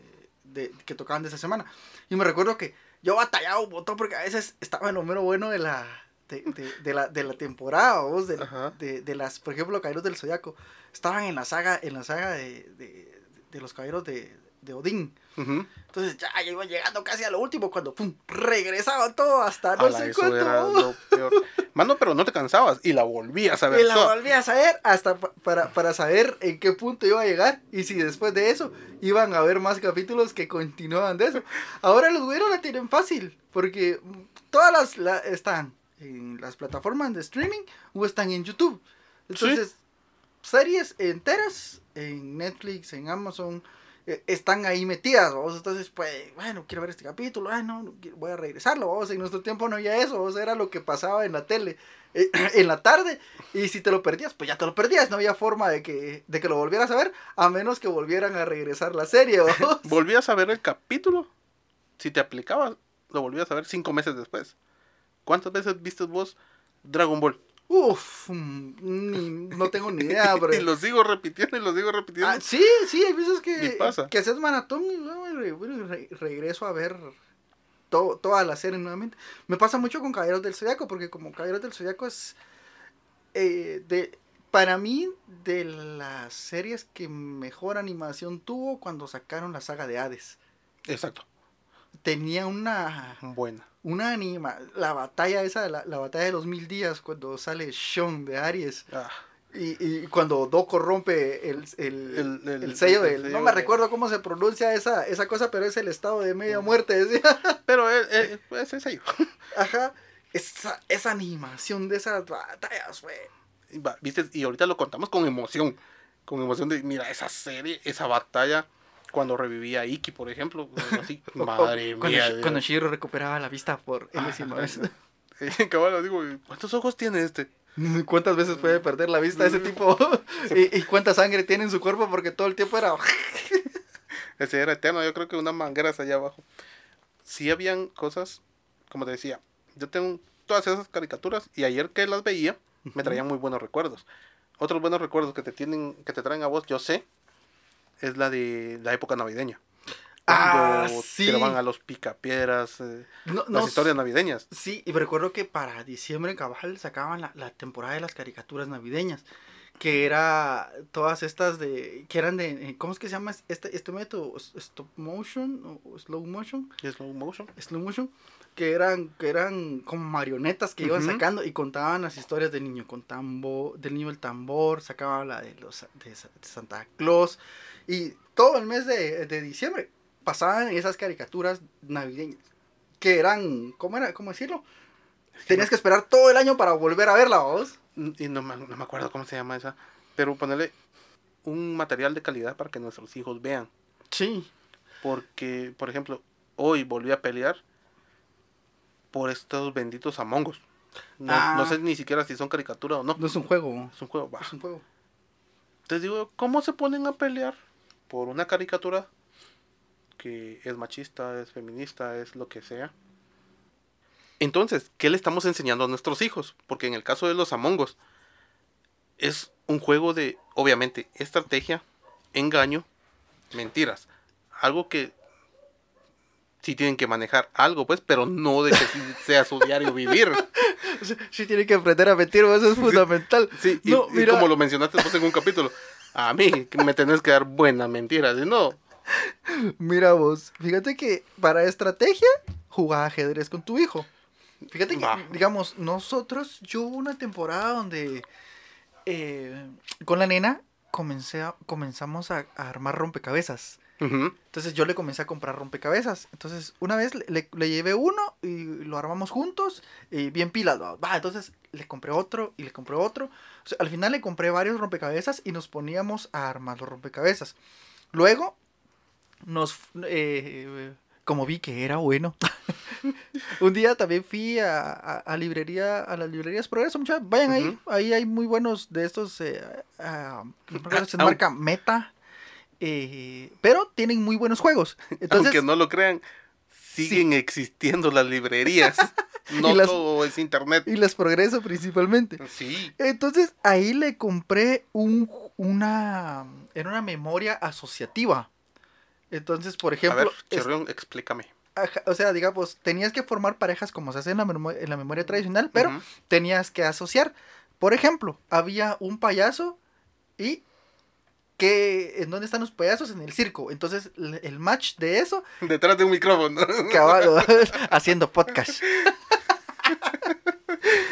de- que tocaban de esa semana. Y me recuerdo que yo batallaba un montón porque a veces estaba en lo mero bueno de la, de, de- de la, de la temporada, vos, de, de, de las, por ejemplo, Caballeros del Zodiaco. Estaban en la saga, en la saga de, de, de los Caballeros de, de Odín. Entonces ya, iba llegando casi a lo último cuando pum, regresaba todo hasta no Ala, sé cuánto. era lo peor. Mano, pero no te cansabas y la volvías a ver. Y la toda. volví a saber hasta pa- para, para saber en qué punto iba a llegar y si después de eso iban a haber más capítulos que continuaban de eso. Ahora los güeros la tienen fácil porque todas las la- están en las plataformas de streaming o están en YouTube. Entonces, series enteras en Netflix, en Amazon, están ahí metidas. ¿vamos? Entonces, pues, bueno, quiero ver este capítulo, ay, no, no quiero- voy a regresarlo. ¿vamos? En nuestro tiempo no había eso, ¿vamos? era lo que pasaba en la tele eh, en la tarde. Y si te lo perdías, pues ya te lo perdías. No había forma de que, de que lo volvieras a ver, a menos que volvieran a regresar la serie. ¿vamos? Volvías a ver el capítulo. Si te aplicabas, lo volvías a ver cinco meses después. ¿Cuántas veces viste vos Dragon Ball? Uf, ni- no tengo ni idea, pero... y lo sigo repitiendo y lo sigo repitiendo. Ah, sí, sí, hay veces que, pasa. que haces maratón y re- bueno, re- regreso a ver to- toda la serie nuevamente. Me pasa mucho con Caballeros del Zodiaco, porque como Caballeros del Zodiaco es, eh, de, para mí, de las series que mejor animación tuvo cuando sacaron la saga de Hades. Exacto. Tenía una, Buena. una anima, la batalla esa, la, la batalla de los mil días, cuando sale Sean de Aries. Ah, Y, y cuando Doko rompe el, el, El- el- el sello el del... sello no me recuerdo cómo se pronuncia esa, esa cosa, pero es el estado de media muerte, decía. pero es ello. Ajá. Esa, esa animación de esas batallas, fue... Y va, ¿viste? Y ahorita lo contamos con emoción. Con emoción de, mira, esa serie, esa batalla, cuando revivía a Iki, por ejemplo. Así, madre cuando, mía. Cuando Shiro recuperaba la vista por Ah, vez. Cabal, digo, ¿cuántos ojos tiene este? ¿Cuántas veces puede perder la vista ese tipo? ¿Y, y cuánta sangre tiene en su cuerpo? Porque todo el tiempo era... Ese era eterno, yo creo que una manguera allá abajo. Sí habían cosas, como te decía, yo tengo todas esas caricaturas y ayer que las veía me traían muy buenos recuerdos. Otros buenos recuerdos que te tienen, que te traen a vos, yo sé, es la de la época navideña. Ah, sí. tiraban a los picapiedras, eh, No, las historias navideñas. Sí, y me recuerdo que para diciembre en Cabal sacaban la, la temporada de las caricaturas navideñas. Que era todas estas de. que eran de. eh, ¿Cómo es que se llama este, este método? ¿Stop motion? ¿O slow motion? Slow motion. Slow motion. Que eran, que eran como marionetas que iban sacando y contaban las historias del niño con tambor, del niño el tambor, sacaban la de los de Santa Claus. Y todo el mes de, de diciembre pasaban esas caricaturas navideñas. Que eran, ¿cómo era? ¿Cómo decirlo? Tenías que esperar todo el año para volver a verla, vos. Y no me, no me acuerdo cómo se llama esa. Pero ponerle un material de calidad para que nuestros hijos vean. Sí. Porque, por ejemplo, hoy volví a pelear por estos benditos Among Us. No, Ah. no sé ni siquiera si son caricatura o no. No es un juego. Es un juego. va. Es un juego. Entonces digo, ¿cómo se ponen a pelear por una caricatura que es machista, es feminista, es lo que sea? Entonces, ¿qué le estamos enseñando a nuestros hijos? Porque en el caso de los Among Us, es un juego de, obviamente, estrategia, engaño, mentiras. Algo que sí tienen que manejar algo, pues, pero no de que sea su diario vivir. Sí, sí tiene que aprender a mentir, vos, eso es fundamental. Sí, y, No, y mira. como lo mencionaste vos en un capítulo, a mí que me tenés que dar buena mentira, si no, Mira vos, fíjate que para estrategia jugaba ajedrez con tu hijo. Fíjate que, digamos, nosotros, yo hubo una temporada donde eh, con la nena comencé a- comenzamos a, a armar rompecabezas. Entonces yo le comencé a comprar rompecabezas. Entonces una vez le, le- le llevé uno y lo armamos juntos y bien pilas. Va, entonces le compré otro y le compré otro. O sea, al final le compré varios rompecabezas y nos poníamos a armar los rompecabezas. Luego nos... eh, como vi que era bueno. un día también fui a, a, a librería, a las librerías Progreso, muchachos. Vayan ahí, ahí hay muy buenos de estos. Eh, ah, si es Au- marca Meta. Eh, pero tienen muy buenos juegos. Entonces, aunque no lo crean, siguen existiendo las librerías. No las- todo es internet. y las Progreso principalmente. Sí. Entonces ahí le compré un, una, era una memoria asociativa. Entonces, por A ejemplo, ver, es- Chirrión, explícame. ajá, o sea, digamos, tenías que formar parejas como se hace en la, memo- en la memoria tradicional, pero tenías que asociar. Por ejemplo, había un payaso y que ¿en dónde están los payasos? En el circo. Entonces, el match de eso, Detrás de un micrófono. caballo, haciendo podcast.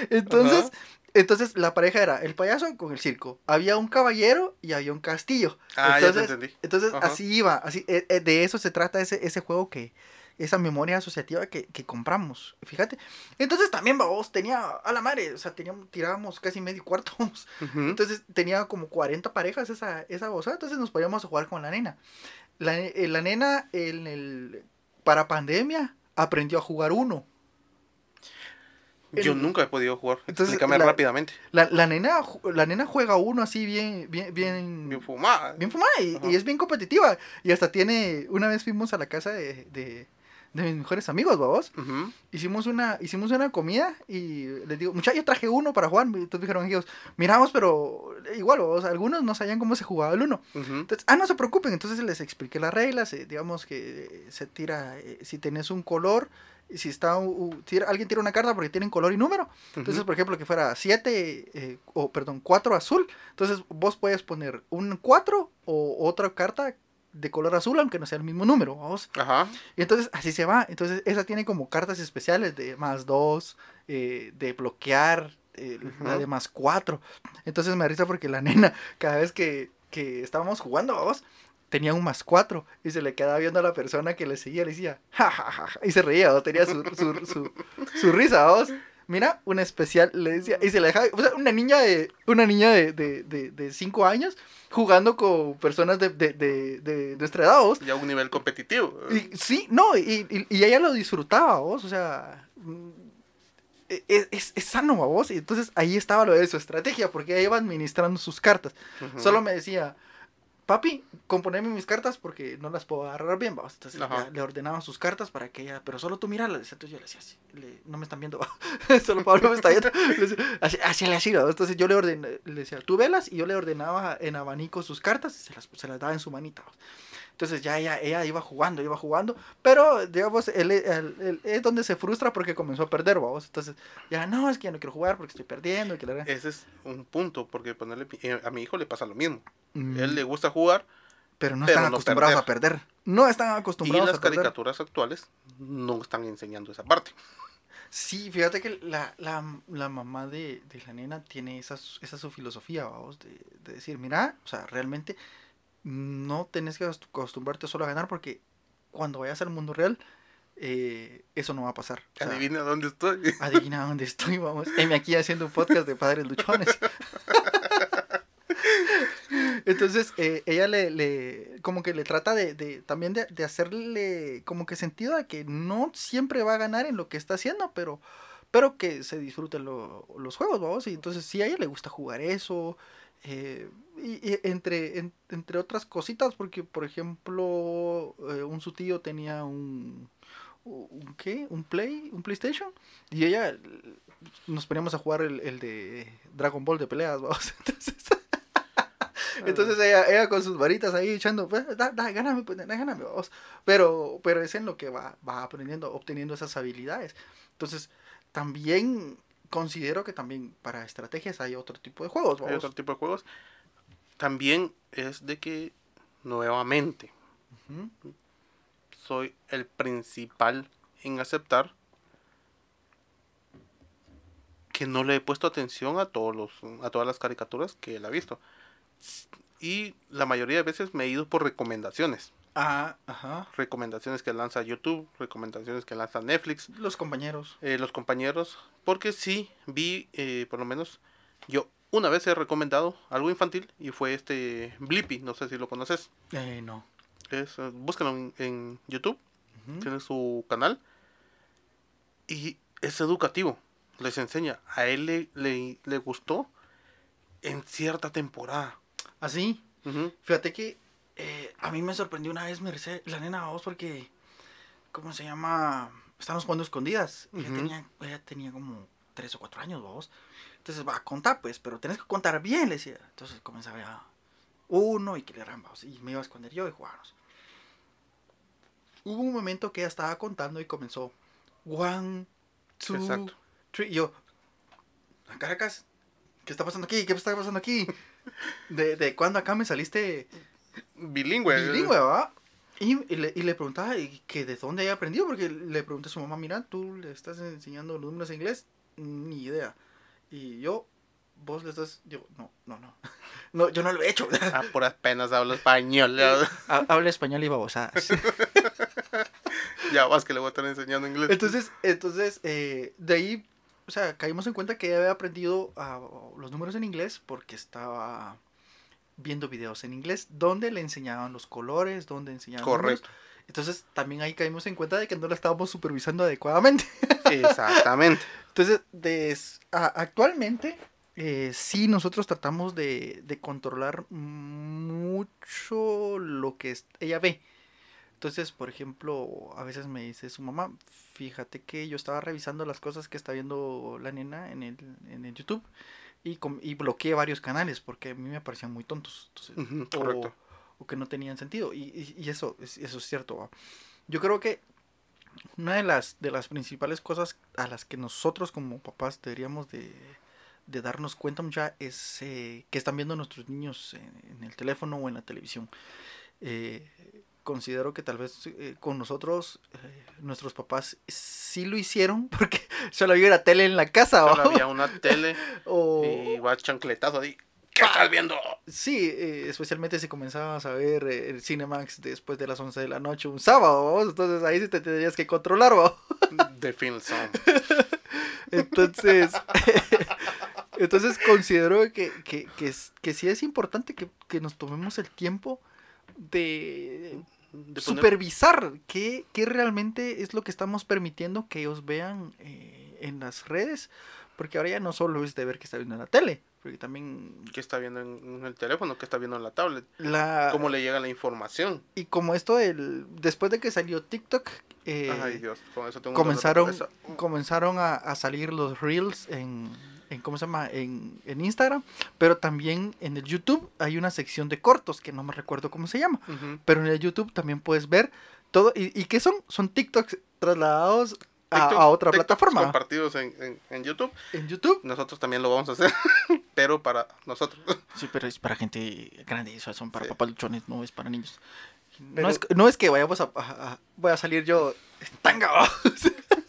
Entonces, entonces la pareja era el payaso con el circo. Había un caballero y había un castillo. Ah, ya te entonces, entendí. entonces así iba, así eh, eh, de eso se trata ese, ese juego que esa memoria asociativa que, que compramos. Fíjate. Entonces también vos tenía a la madre, o sea, teníamos tirábamos casi medio cuarto. Entonces tenía como 40 parejas esa esa entonces nos podíamos jugar con la nena. La, eh, la nena en el para pandemia aprendió a jugar uno. Yo nunca he podido jugar. Entonces, Explícame la- rápidamente. La, la nena la nena juega uno así bien bien bien Bien fumada. bien fumada y, y es bien competitiva. Y hasta tiene, una vez fuimos a la casa de, de, de mis mejores amigos, babos. Hicimos una, hicimos una comida y les digo, muchachos, yo traje uno para jugar. Y entonces dijeron ellos, miramos, pero igual, babos, algunos no sabían cómo se jugaba el uno. Entonces, ah, no se preocupen. Entonces les expliqué las reglas. eh, digamos que se tira, eh, si tenés un color, si está, alguien tira una carta porque tienen color y número. Entonces, por ejemplo, que fuera 7, o perdón, 4 azul. Entonces, vos puedes poner un 4 o otra carta de color azul, aunque no sea el mismo número. ¿vamos? Ajá. Y entonces, así se va. Entonces, esa tiene como cartas especiales de más 2, de bloquear, eh, la de más 4. Entonces, me da risa porque la nena, cada vez que, que estábamos jugando, vamos. Tenía un más 4 y se le quedaba viendo a la persona que le seguía, le decía, ja, ja, ja, ja", y se reía, tenía su, su, su, su risa, vamos. Mira, una especial, le decía, y se le dejaba, o sea, una niña de, una niña de, de, de, de cinco años jugando con personas de, de, de, de nuestra edad, vos. Ya un nivel competitivo. Y, sí, no, y, y, y ella lo disfrutaba, vos, o sea, mm, e- es, es, es sano, vos, y entonces ahí estaba lo de su estrategia, porque ella iba administrando sus cartas. Solo me decía, papi, componeme mis cartas porque no las puedo agarrar bien, vamos. Entonces ya le ordenaba sus cartas para que ella, pero solo tú míralas. Entonces yo le decía así, le- no me están viendo, solo Pablo me está viendo. Así, así le hacía, ¿va? Entonces yo le ordené, le decía, tú velas y yo le ordenaba en abanico sus cartas y se las, se las daba en su manita. ¿va? Entonces ya ella, ella iba jugando, iba jugando, pero digamos, él, él- él- es donde se frustra porque comenzó a perder, vamos. Entonces ya no, es que ya no quiero jugar porque estoy perdiendo. y que la- Ese es un punto, porque ponerle, eh, a mi hijo le pasa lo mismo. Mm. Él le gusta jugar pero no pero están no acostumbrados perder. a perder. No están y acostumbrados las a perder. caricaturas actuales no están enseñando esa parte. Sí, fíjate que la, la, la mamá de, de la nena tiene esa, su- esa su filosofía, vamos, de, de decir, mira, o sea, realmente no tenés que acost- acostumbrarte solo a ganar porque cuando vayas al mundo real, eh, eso no va a pasar. O sea, Adivina dónde estoy. adivina dónde estoy, vamos. Heme aquí haciendo un podcast de padres luchones. Entonces, eh, ella le, le, como que le trata de, de también de, de hacerle como que sentido a que no siempre va a ganar en lo que está haciendo, pero, pero que se disfruten lo- los juegos, vamos. Y entonces, sí, a ella le gusta jugar eso. eh, y, entre, en- entre otras cositas, porque, por ejemplo, eh, un su tío tenía un, un ¿qué? un play un PlayStation y ella nos poníamos a jugar el, el de Dragon Ball de peleas vamos entonces entonces ella, ella con sus varitas ahí echando pues, da, da, gáname pues, da, gáname vamos pero pero es en lo que va va aprendiendo obteniendo esas habilidades entonces también considero que también para estrategias hay otro tipo de juegos Hay vamos. otro tipo de juegos. También es de que, nuevamente, soy el principal en aceptar que no le he puesto atención a todos los a todas las caricaturas que él ha visto y la mayoría de veces me he ido por recomendaciones ah ajá recomendaciones que lanza YouTube recomendaciones que lanza Netflix los compañeros eh, los compañeros porque sí vi eh, por lo menos yo una vez he recomendado algo infantil y fue este Blippi no sé si lo conoces eh, no es eh, búscalo en, en YouTube Ujú. tiene su canal y es educativo. Les enseña. A él le, le, le gustó en cierta temporada. Así Ujú. Fíjate que eh, a mí me sorprendió una vez Merced, la nena vos porque, ¿cómo se llama? Estábamos jugando escondidas. Ella, tenía, ella tenía como tres o cuatro años vos. Entonces va a contar pues, pero tenés que contar bien, le decía. Entonces comenzaba ya uno y que le rambas. Y me iba a esconder yo y jugábamos. hubo un momento que ella estaba contando y comenzó one, two, Exacto. three. Y yo, Caracas, ¿qué está pasando aquí? ¿Qué está pasando aquí? ¿De, de cuándo acá me saliste Bilingüe. bilingüe, va? Y, y le, y le preguntaba y que de dónde había aprendido, porque le pregunté a su mamá, mira, tú le estás enseñando los números en inglés, ni idea. Y yo, vos le estás, yo, no, no, no, no yo no lo he hecho. A puras penas hablo español. Ya, Ha- Habla español y babosadas. ya vas que le voy a estar enseñando inglés. Entonces, entonces eh, de ahí, o sea, caímos en cuenta que ella había aprendido ah, los números en inglés porque estaba viendo videos en inglés donde le enseñaban los colores, donde enseñaban números. Correcto. Entonces, también ahí caímos en cuenta de que no la estábamos supervisando adecuadamente. Exactamente. Entonces, des- a- actualmente, eh, sí nosotros tratamos de, de controlar mucho lo que ella ve. Entonces, por ejemplo, a veces me dice su mamá, fíjate que yo estaba revisando las cosas que está viendo la nena en el, en el YouTube y, y bloqueé varios canales porque a mí me parecían muy tontos. Entonces, o- correcto. o que no tenían sentido. Y, y- y eso, es, eso es cierto. ¿va? Yo creo que una de las, de las principales cosas a las que nosotros como papás deberíamos de, de darnos cuenta mucha es eh, que están viendo nuestros niños en, en el teléfono o en la televisión. Eh, considero que tal vez eh, con nosotros, eh, nuestros papás sí lo hicieron porque solo había una tele en la casa. Solo había una tele O- y va chancletazo ahí. ¿Qué estás viendo? Sí, eh, especialmente si comenzabas a ver el Cinemax después de las 11 de la noche un sábado, entonces ahí sí te tendrías que controlar. The Film Song. Entonces, entonces considero que, que, que, que sí es importante que, que nos tomemos el tiempo de De poner- supervisar qué, qué realmente es lo que estamos permitiendo que ellos vean eh, en las redes, porque ahora ya no solo es de ver que está viendo en la tele, porque también ¿Qué está viendo en, el teléfono? ¿Qué está viendo en la tablet? la... ¿Cómo le llega la información? Y como esto del... Después de que salió TikTok, eh, Ay, Dios, con eso tengo comenzaron, comenzaron a, a salir los reels en, en ¿cómo se llama? En, en Instagram, pero también en el YouTube hay una sección de cortos que no me recuerdo cómo se llama, pero en el YouTube también puedes ver todo, ¿y, y qué son? Son TikToks trasladados a, TikToks- a otra TikToks plataforma. compartidos en, en, en YouTube. En YouTube. Nosotros también lo vamos a hacer, pero para nosotros. Sí, pero es para gente grande, eso son para Sí. papaluchones, no es para niños. Pero- No, es, no es que vayamos a, a- a- voy a salir yo tanga.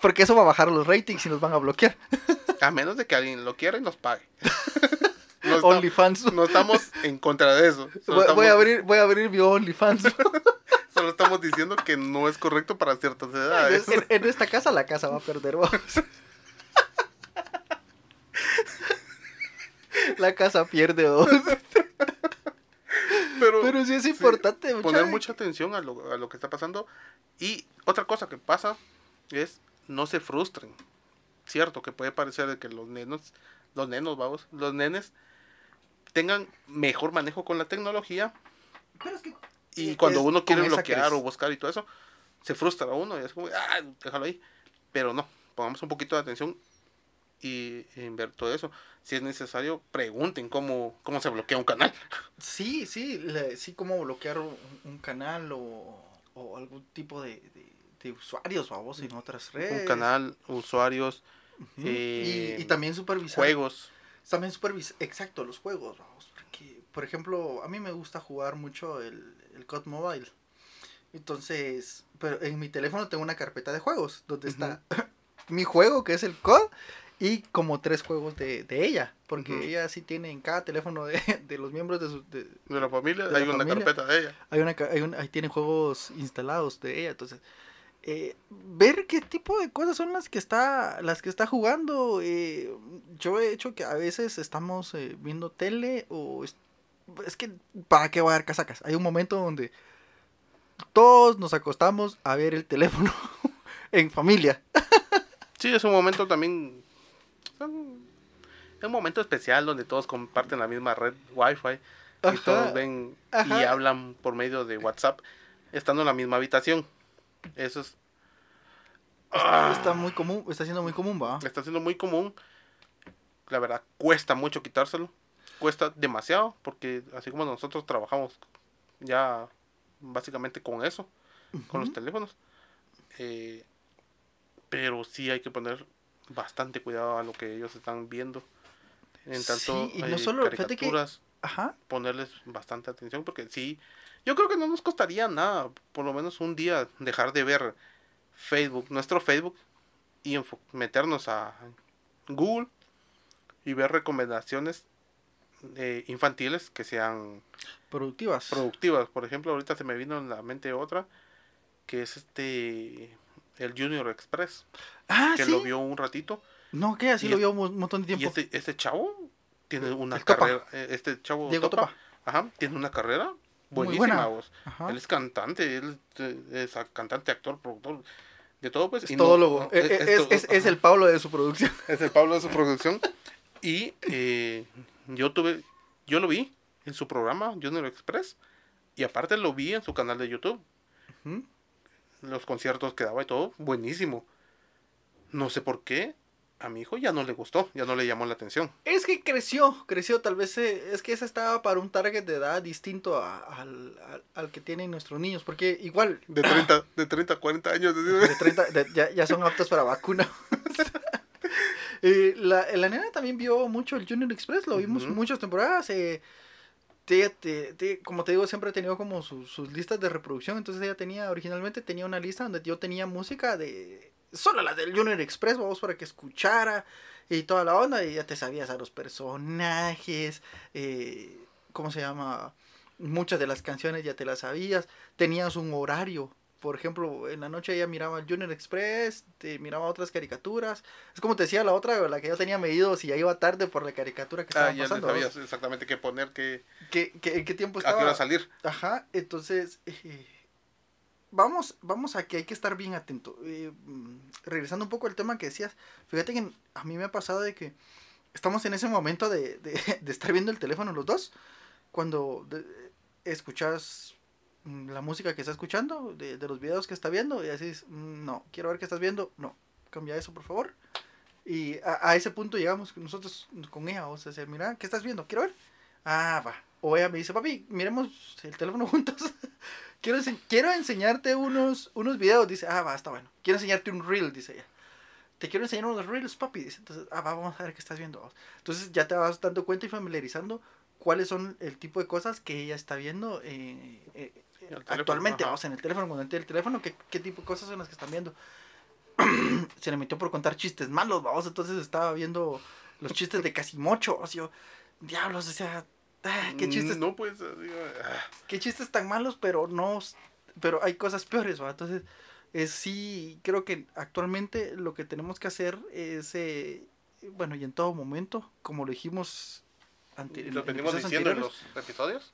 Porque eso va a bajar los ratings y nos van a bloquear. A menos de que alguien lo quiera y nos pague. No, OnlyFans. no estamos en contra de eso. Voy, voy a abrir, voy a abrir mi OnlyFans. solo estamos diciendo que no es correcto para ciertas edades. en, en esta casa la casa va a perder vamos. La casa pierde vamos. Pero, Pero sí es sí, importante poner mucha atención a lo, a lo que está pasando. Y otra cosa que pasa es no se frustren. Cierto que puede parecer de que los nenos, los nenos, vamos, los nenes tengan mejor manejo con la tecnología Pero es que y es cuando uno quiere bloquear o buscar y todo eso, se frustra uno y es como, ah, déjalo ahí. Pero no, pongamos un poquito de atención y en ver todo eso. Si es necesario, pregunten cómo, cómo se bloquea un canal. Sí, sí, le- sí como bloquear un, un canal o, o algún tipo de, de usuarios, vamos, en otras redes. Un canal, usuarios, eh, y, y también supervisar. juegos. También supervisar, exacto, los juegos, vamos. Porque, por ejemplo, a mí me gusta jugar mucho el, el COD Mobile. Entonces, pero en mi teléfono tengo una carpeta de juegos donde está mi juego, que es el COD, y como tres juegos de, de ella. Porque ella sí tiene en cada teléfono de, de los miembros de su... de- De la familia, la hay una familia. carpeta de ella. hay una, hay un- ahí tiene juegos instalados de ella. Entonces, eh, ver qué tipo de cosas son las que está, las que está jugando. eh, yo he hecho que a veces estamos eh, viendo tele o es, es que para qué voy a dar casacas. Hay un momento donde todos nos acostamos a ver el teléfono en familia. Sí, es un momento también. Es un momento especial donde todos comparten la misma red Wi-Fi y Ajá, todos ven y hablan por medio de WhatsApp estando en la misma habitación. Eso es. Ah, Está muy común, está siendo muy común, va. está siendo muy común. La verdad, cuesta mucho quitárselo. Cuesta demasiado porque así como nosotros trabajamos ya básicamente con eso, con los teléfonos. Eh, pero sí hay que poner bastante cuidado a lo que ellos están viendo. En tanto, Sí, y no eh, solo- que- caricaturas, Ajá. ponerles bastante atención porque sí, yo creo que no nos costaría nada, por lo menos un día dejar de ver Facebook, nuestro Facebook y meternos a Google y ver recomendaciones eh, infantiles que sean Productivas. productivas. Por ejemplo, ahorita se me vino en la mente otra que es este el Junior Express, ah, que sí. lo vio un ratito No, que así y lo vio un montón de y tiempo. este este chavo tiene una Topa. carrera, eh, este chavo Diego Topa, Topa. Ajá, tiene una carrera buenísima. buena. Ajá. Él es cantante, él es cantante, actor, productor, de todo pues. Es y no- eh, es, todo- es- es el Pablo de su producción. es el Pablo de su producción. Y eh, yo tuve, yo lo vi en su programa Junior Express y aparte lo vi en su canal de YouTube, los conciertos que daba y todo, buenísimo. No sé por qué, a mi hijo ya no le gustó, ya no le llamó la atención. Es que creció, creció, tal vez eh, es que esa estaba para un target de edad distinto a- al, al- al que tienen nuestros niños, porque igual De 30, de 30 a 40 años. de 30 de- ya, ya son aptos para vacuna. Eh, la, la nena también vio mucho el Junior Express, lo vimos muchas temporadas. eh, te- te- te- como te digo, siempre ha tenido como sus, sus listas de reproducción. Entonces ella tenía, originalmente tenía una lista donde yo tenía música de solo la del Junior Express, vamos, para que escuchara y toda la onda. Y ya te sabías a los personajes, eh, ¿cómo se llama? Muchas de las canciones ya te las sabías. Tenías un horario. Por ejemplo, en la noche ella miraba el Junior Express, te miraba otras caricaturas. Es como te decía la otra, la que yo tenía medido si ya iba tarde por la caricatura que estaba Ah, ya pasando. sabías exactamente qué poner, qué, ¿Qué, qué, en qué tiempo a qué hora estaba? salir. Ajá, entonces eh, vamos, vamos a que hay que estar bien atento. Mm, regresando un poco al tema que decías, fíjate que a mí me ha pasado de que estamos en ese momento de, de, estar viendo el teléfono los dos, cuando escuchas mm, la música que está escuchando, de, los videos que está viendo, y decís, "Mm, no, quiero ver qué estás viendo, no, cambia eso por favor. Y a, a ese punto llegamos nosotros con ella, o sea, mira, ¿qué estás viendo? Quiero ver. Ah, va. O ella me dice, papi, miremos el teléfono juntos. quiero, ense- quiero enseñarte unos, unos videos. Dice, ah, va, está bueno. Quiero enseñarte un reel, dice ella. Te quiero enseñar unos reels, papi. Dice, entonces, ah, va, vamos a ver qué estás viendo. Entonces ya te vas dando cuenta y familiarizando cuáles son el tipo de cosas que ella está viendo eh, eh, actualmente. sea, en el teléfono, cuando entra el teléfono, ¿qué, qué tipo de cosas son las que están viendo. Se le metió por contar chistes malos, vamos. Entonces estaba viendo los chistes de Casimocho. O sea, diablos, o sea, ah, qué chistes No, pues. digo, ah, qué chistes tan malos, pero no, pero hay cosas peores, ¿va? Entonces, es sí, creo que actualmente lo que tenemos que hacer es, eh, bueno, y en todo momento, como lo dijimos ante, lo en venimos diciendo en los episodios.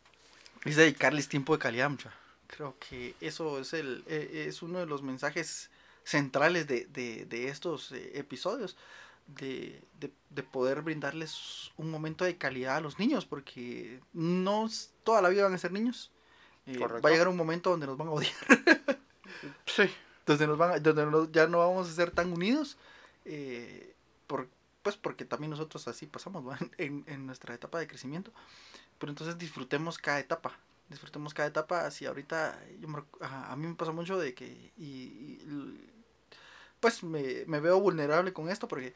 es dedicarles tiempo de calidad, mucha. Creo que eso es el, eh, es uno de los mensajes centrales de, de, de estos eh, episodios. De, de, de poder brindarles un momento de calidad a los niños, porque no toda la vida van a ser niños. Eh, va a llegar un momento donde nos van a odiar, Sí. donde, nos van a- donde no- ya no vamos a ser tan unidos, eh, por, pues porque también nosotros así pasamos ¿va? en, en nuestra etapa de crecimiento. Pero entonces disfrutemos cada etapa, disfrutemos cada etapa. Así ahorita, yo me a, a mí me pasa mucho de que, y, y pues me, me veo vulnerable con esto porque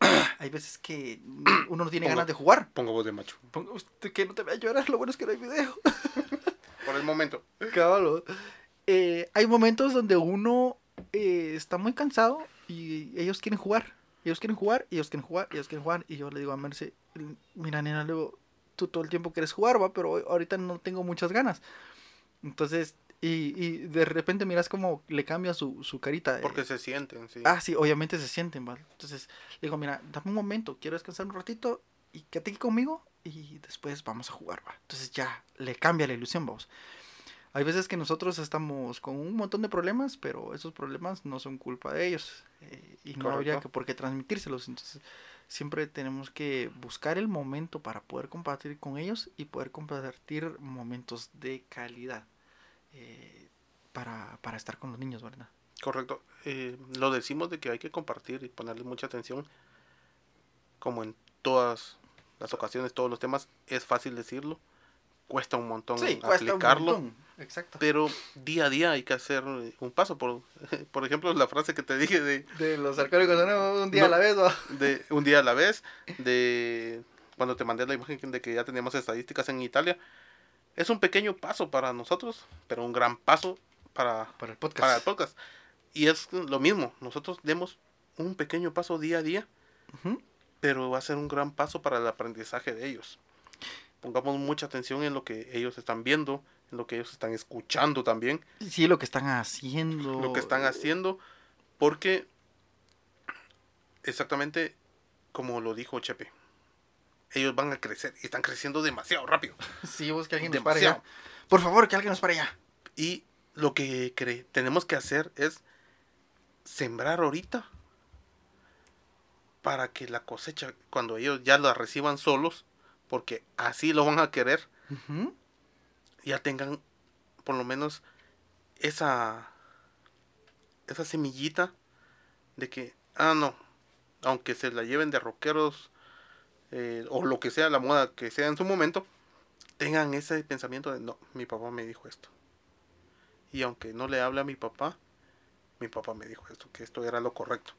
hay veces que uno no tiene Pongo- ganas de jugar. Pongo voz de macho. Ponga usted que no te vea llorar, lo bueno es que no hay video. Por el momento. Cabrón. Eh, hay momentos donde uno eh, está muy cansado y ellos quieren jugar. Ellos quieren jugar, ellos quieren jugar, ellos quieren jugar. Y yo le digo a Merce, mira nena, luego tú todo el tiempo quieres jugar, va, pero ahorita no tengo muchas ganas. Entonces, y, y de repente miras como le cambia su, su carita. eh, Porque se sienten, sí. Ah, sí, obviamente se sienten, ¿vale? Entonces, le digo, mira, dame un momento, quiero descansar un ratito y quédate aquí conmigo y después vamos a jugar, ¿va? Entonces ya le cambia la ilusión, vamos. Hay veces que nosotros estamos con un montón de problemas, pero esos problemas no son culpa de ellos eh, y no habría que por qué transmitírselos. Entonces, siempre tenemos que buscar el momento para poder compartir con ellos y poder compartir momentos de calidad eh, para, para estar con los niños, ¿verdad? Correcto. Eh, lo decimos de que hay que compartir y ponerle mucha atención. Como en todas las ocasiones, todos los temas, es fácil decirlo. cuesta un montón Sí, cuesta un aplicarlo. montón. Exacto. Pero día a día hay que hacer eh, un paso. Por, por ejemplo, la frase que te dije de, De los alcohólicos anónimos, un día a No. la vez, de un día a la vez, de cuando te mandé la imagen de que ya teníamos estadísticas en Italia. Es un pequeño paso para nosotros, pero un gran paso para, Para el podcast. para el podcast. Y es lo mismo, nosotros demos un pequeño paso día a día, pero va a ser un gran paso para el aprendizaje de ellos. Pongamos mucha atención en lo que ellos están viendo, en lo que ellos están escuchando también, Sí, lo que están haciendo. lo que están haciendo, porque exactamente como lo dijo Chepe, ellos van a crecer y están creciendo demasiado rápido. Sí, vos que alguien nos ya. Por favor, que alguien nos pare ya. Y lo que cre- tenemos que hacer es sembrar ahorita para que la cosecha, cuando ellos ya la reciban solos, porque así lo van a querer, ya tengan por lo menos esa esa semillita de que ah no aunque se la lleven de rockeros eh, o lo que sea la moda que sea en su momento tengan ese pensamiento de no mi papá me dijo esto y aunque no le hable a mi papá mi papá me dijo esto que esto era lo correcto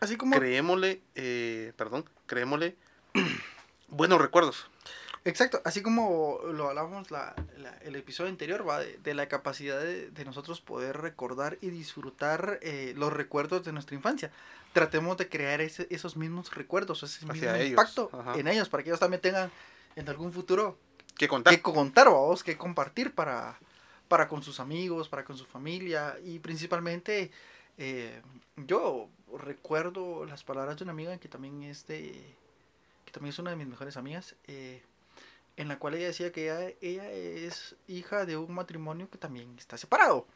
Así como. creémosle eh, perdón creémosle buenos recuerdos Exacto, así como lo hablábamos la, la- el episodio anterior, va de, de la capacidad de, de nosotros poder recordar y disfrutar eh, los recuerdos de nuestra infancia. Tratemos de crear ese- esos mismos recuerdos, ese mismo ellos, impacto ajá. en ellos, para que ellos también tengan en algún futuro que contar que contar, vos, que compartir para, para con sus amigos, para con su familia y principalmente eh, yo recuerdo las palabras de una amiga que también es de, que también es una de mis mejores amigas, eh, en la cual ella decía que ella, ella es hija de un matrimonio que también está separado.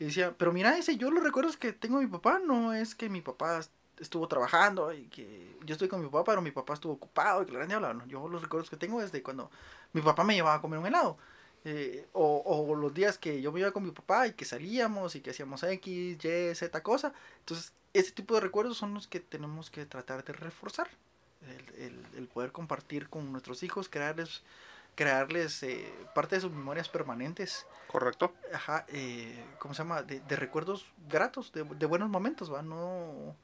Y decía, pero mira, ese yo los recuerdos que tengo de mi papá no es que mi papá est- estuvo trabajando y que yo estoy con mi papá, pero mi papá estuvo ocupado y que la gran diabla, no. Yo los recuerdos que tengo es de cuando mi papá me llevaba a comer un helado. eh, o, o los días que yo me iba con mi papá y que salíamos y que hacíamos X, Y, Z cosa. Entonces, ese tipo de recuerdos son los que tenemos que tratar de reforzar. El, el- el poder compartir con nuestros hijos, crearles, crearles eh, parte de sus memorias permanentes correcto ajá, eh, ¿cómo se llama? De, de recuerdos gratos, de, de buenos momentos, ¿va? No,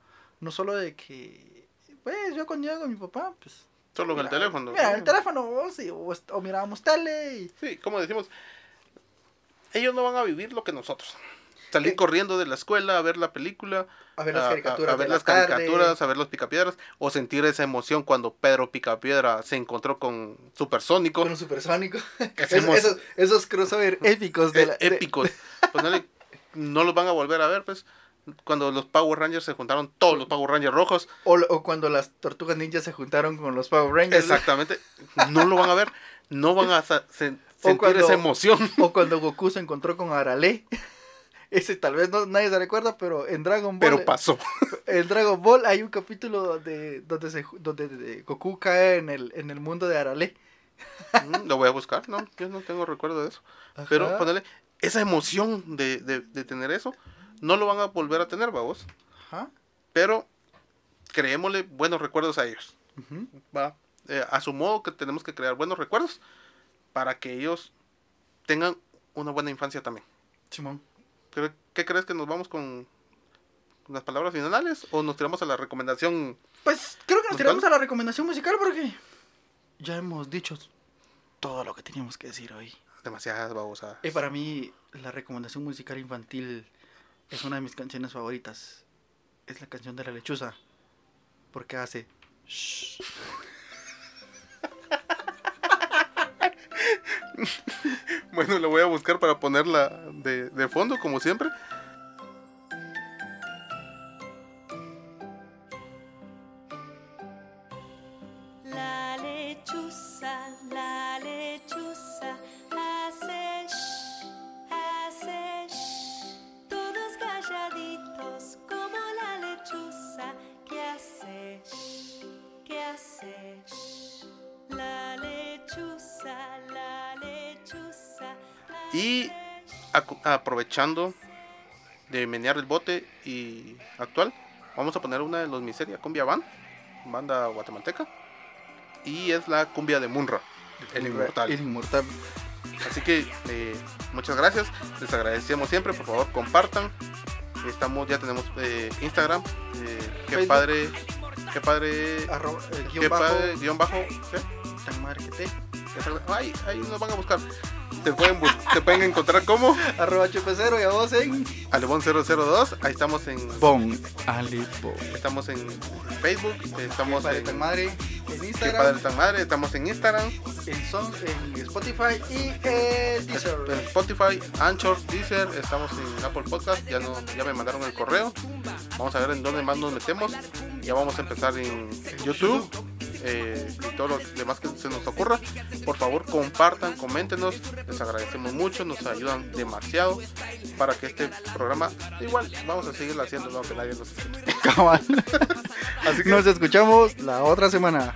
no solo de que, pues yo cuando llego con mi papá, pues... solo en el teléfono Mira, el teléfono, o, sí, o, o mirábamos tele y... Sí, como decimos, ellos no van a vivir lo que nosotros. Salir Eh. corriendo de la escuela a ver la película, A ver las a- a- caricaturas a, ver las tarde. caricaturas, a ver los picapiedras, o sentir esa emoción cuando Pedro Picapiedra se encontró con Supersónico. Con supersónico. que esos, esos, crossover épicos de eh, la... de- épicos. Pues no, le- no los van a volver a ver, pues. Cuando los Power Rangers se juntaron, todos los Power Rangers rojos, o, o cuando las tortugas ninjas se juntaron con los Power Rangers. exactamente, no lo van a ver, no van a sentir cuando- esa emoción. O cuando Goku se encontró con Arale. Ese tal vez no, nadie se recuerda, pero en Dragon Ball... Pero pasó. En Dragon Ball hay un capítulo donde, donde, se, donde de- Goku cae en el, en el mundo de Arale. Mm, Lo voy a buscar, no, yo no tengo recuerdo de eso. Pero Ajá. ponerle esa emoción de, de, de tener eso, no lo van a volver a tener, vamos. Ajá. Pero creémosle buenos recuerdos a ellos. Va. Eh, a su modo que tenemos que crear buenos recuerdos para que ellos tengan una buena infancia también. Simón. ¿Qué, qué crees que nos vamos con las palabras finales o nos tiramos a la recomendación? Pues creo que nos ¿Musical? tiramos a la recomendación musical porque ya hemos dicho todo lo que teníamos que decir hoy. Demasiadas babosadas. Y para mí, la recomendación musical infantil es una de mis canciones favoritas. Es la canción de la lechuza. Porque hace. shh. Bueno, lo voy a buscar para ponerla de, de fondo, como siempre. Y aprovechando de menear el bote y actual, vamos a poner una de los Miseria Cumbia Band, banda guatemalteca, y es la cumbia de Munra, el inmortal. El inmortal. Así que eh, muchas gracias, les agradecemos siempre, por favor compartan. Estamos, ya tenemos eh, Instagram, eh, qué padre, qué padre, Arroba, eh, guion qué bajo, padre, guion bajo, ¿qué? tan madre que te. Ahí, ahí nos van a buscar. Te pueden, te pueden encontrar como Arroba chupecero y a vos en Alebón 002. Ahí estamos en, Bon Alibo. estamos en Facebook, estamos en tan madre en Qué Instagram, padre tan madre, estamos en Instagram, en, son, en Spotify y en Deezer. en Spotify, Anchor, Deezer, estamos en Apple Podcast, ya no, ya me mandaron el correo. Vamos a ver en dónde más nos metemos. Ya vamos a empezar en YouTube. Eh, y todo lo demás que se nos ocurra, por favor compartan, coméntenos, les agradecemos mucho, nos ayudan demasiado para que este programa, igual vamos a seguir haciendo, no que nadie nos escuche. Cabal. Así que Nos escuchamos la otra semana.